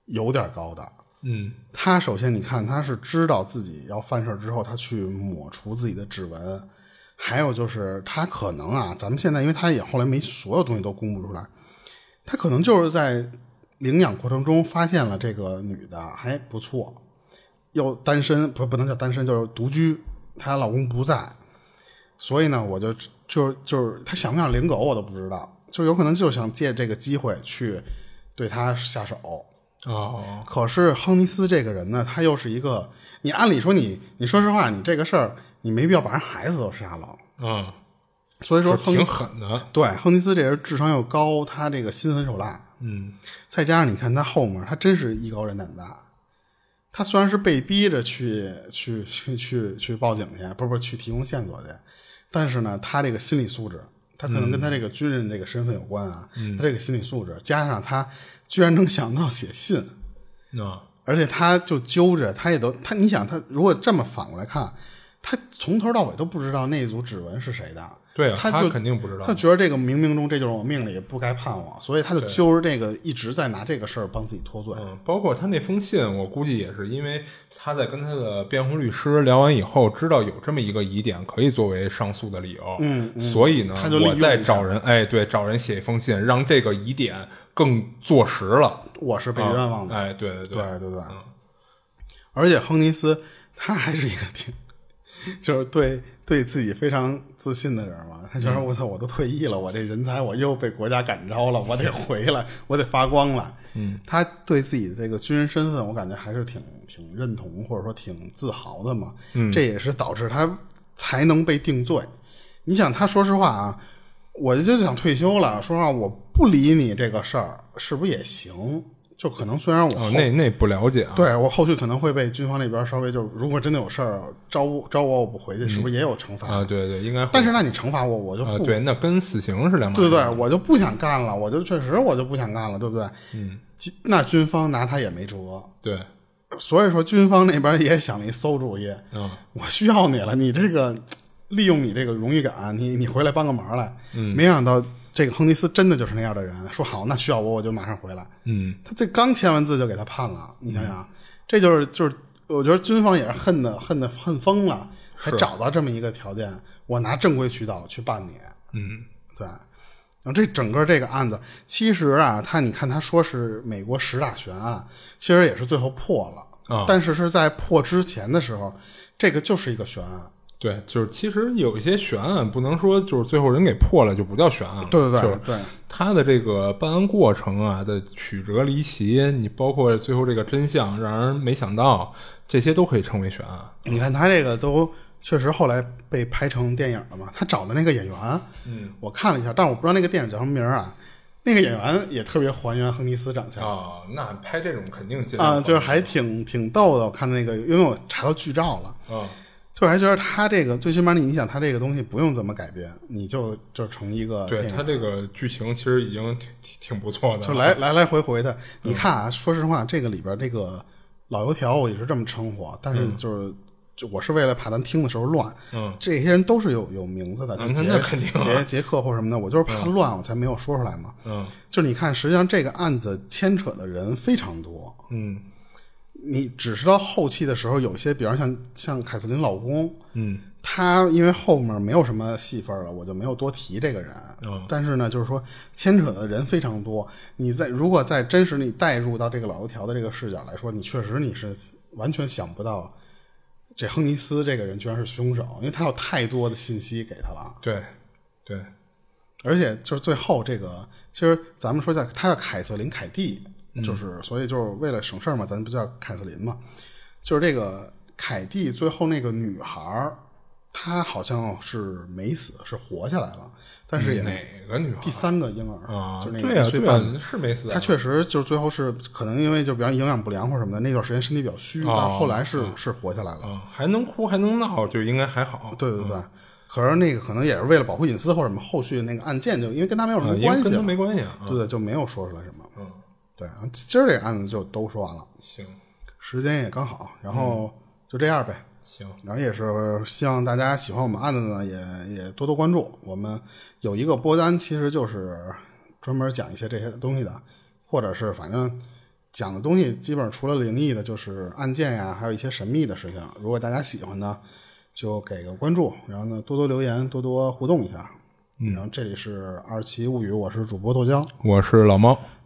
有点高的。嗯。他首先你看，他是知道自己要犯事儿之后，他去抹除自己的指纹，还有就是他可能啊，咱们现在因为他也后来没所有东西都公布出来，他可能就是在领养过程中发现了这个女的还不错，又单身不不能叫单身，就是独居，她老公不在，所以呢，我就就是就是她想不想领狗我都不知道，就有可能就想借这个机会去对她下手。哦，可是亨尼斯这个人呢，他又是一个，你按理说你，你说实话，你这个事儿，你没必要把人孩子都杀了。嗯，所以说挺狠的。对亨尼斯这人智商又高，他这个心狠手辣，嗯再加上你看他后面，他真是艺高人胆大。他虽然是被逼着去去去去去报警去，不是不是去提供线索去，但是呢，他这个心理素质，他可能跟他这个军人这个身份有关啊。他这个心理素质，加上他居然能想到写信，那而且他就揪着，他也都他，你想他如果这么反过来看，他从头到尾都不知道那组指纹是谁的。对啊，他他就肯定不知道他。觉得这个冥冥中这就是我命里，不该判我，所以他就揪着这个一直在拿这个事儿帮自己脱罪。嗯，包括他那封信，我估计也是因为他在跟他的辩护律师聊完以后，知道有这么一个疑点可以作为上诉的理由，嗯所以呢，他就我再找人，哎，对，找人写一封信，让这个疑点更坐实了。我是被冤枉的，哎，对对对对对。而且亨尼斯他还是一个挺，就是对对自己非常自信的人嘛。他觉得我操，我都退役了，我这人才我又被国家感召了，我得 回来，我得发光了。嗯，他对自己的这个军人身份，我感觉还是挺挺认同，或者说挺自豪的嘛。嗯，这也是导致他才能被定罪。你想，他说实话啊，我就想退休了，说实话，我不理你这个事儿，是不是也行？就可能虽然我哦，那那不了解啊。对我后续可能会被军方那边稍微就是，如果真的有事儿招招我，我不回去，是不是也有惩罚？啊，对对，应该。但是那你惩罚我，我就啊，不，对，那跟死刑是两码事。对对？我就不想干了，我就确实我就不想干了，对不对？嗯，那军方拿他也没辙，对，所以说军方那边也想了一馊主意，嗯 我需要你了，你这个利用你这个荣誉感，你你回来帮个忙来。嗯没想到这个亨尼斯真的就是那样的人，说好那需要我我就马上回来。嗯，他这刚签完字就给他判了，你想想，这就是就是，我觉得军方也是恨的恨的恨疯了，还找到这么一个条件，我拿正规渠道去办你。嗯，对。然后这整个这个案子，其实啊，他你看他说是美国十大悬案，其实也是最后破了，啊但是是在破之前的时候，这个就是一个悬案。对，就是其实有一些悬案，不能说就是最后人给破了就不叫悬案了。对对就是对对，他的这个办案过程啊的曲折离奇，你包括最后这个真相让人没想到，这些都可以称为悬案。你看他这个都确实后来被拍成电影了嘛。他找的那个演员，嗯我看了一下，但我不知道那个电影叫什么名啊。那个演员也特别还原亨尼斯长相啊，那拍这种肯定啊，就是还挺挺逗的。我看那个，因为我查到剧照了，啊，就还觉得他这个最起码你你想他这个东西不用怎么改编，你就就成一个对他这个剧情其实已经挺挺挺不错的，就来来来回回的。你看啊，说实话，这个里边这个老油条我也是这么称呼，但是就是。就我是为了怕咱听的时候乱，嗯这些人都是有有名字的，杰杰杰克或什么的，我就是怕乱，我才没有说出来嘛。嗯就是你看，实际上这个案子牵扯的人非常多，嗯你只是到后期的时候，有些，比方像像凯瑟琳老公，嗯他因为后面没有什么戏份了，我就没有多提这个人。嗯但是呢，就是说牵扯的人非常多。你在如果在真实你带入到这个老油条的这个视角来说，你确实你是完全想不到这亨尼斯这个人居然是凶手，因为他有太多的信息给他了。对对而且就是最后这个，其实咱们说叫他叫凯瑟琳凯蒂，就是所以就是为了省事儿嘛，咱不叫凯瑟琳嘛，就是这个凯蒂最后那个女孩儿，她好像是没死，是活下来了，但是也哪个女孩第三个婴儿啊？就那对呀对个岁半呀，是没死啊，他确实就是最后是可能因为就比方营养不良或什么的，那段时间身体比较虚，但是后来是、是活下来了。啊，还能哭还能闹，就应该还好。对对对，可是那个可能也是为了保护隐私或者什么，后续那个案件就因为跟他没有什啊，么关系跟他没关系啊。对对，就没有说出来什么。嗯，对，然后今儿这个案子就都说完了，行时间也刚好，然后就这样呗。行，然后也是希望大家喜欢我们案子呢，也也多多关注。我们有一个播单，其实就是专门讲一些这些东西的，或者是反正讲的东西，基本上除了灵异的，就是案件呀，还有一些神秘的事情。如果大家喜欢呢，就给个关注，然后呢多多留言，多多互动一下。嗯然后这里是二七物语，我是主播豆浆，我是老猫，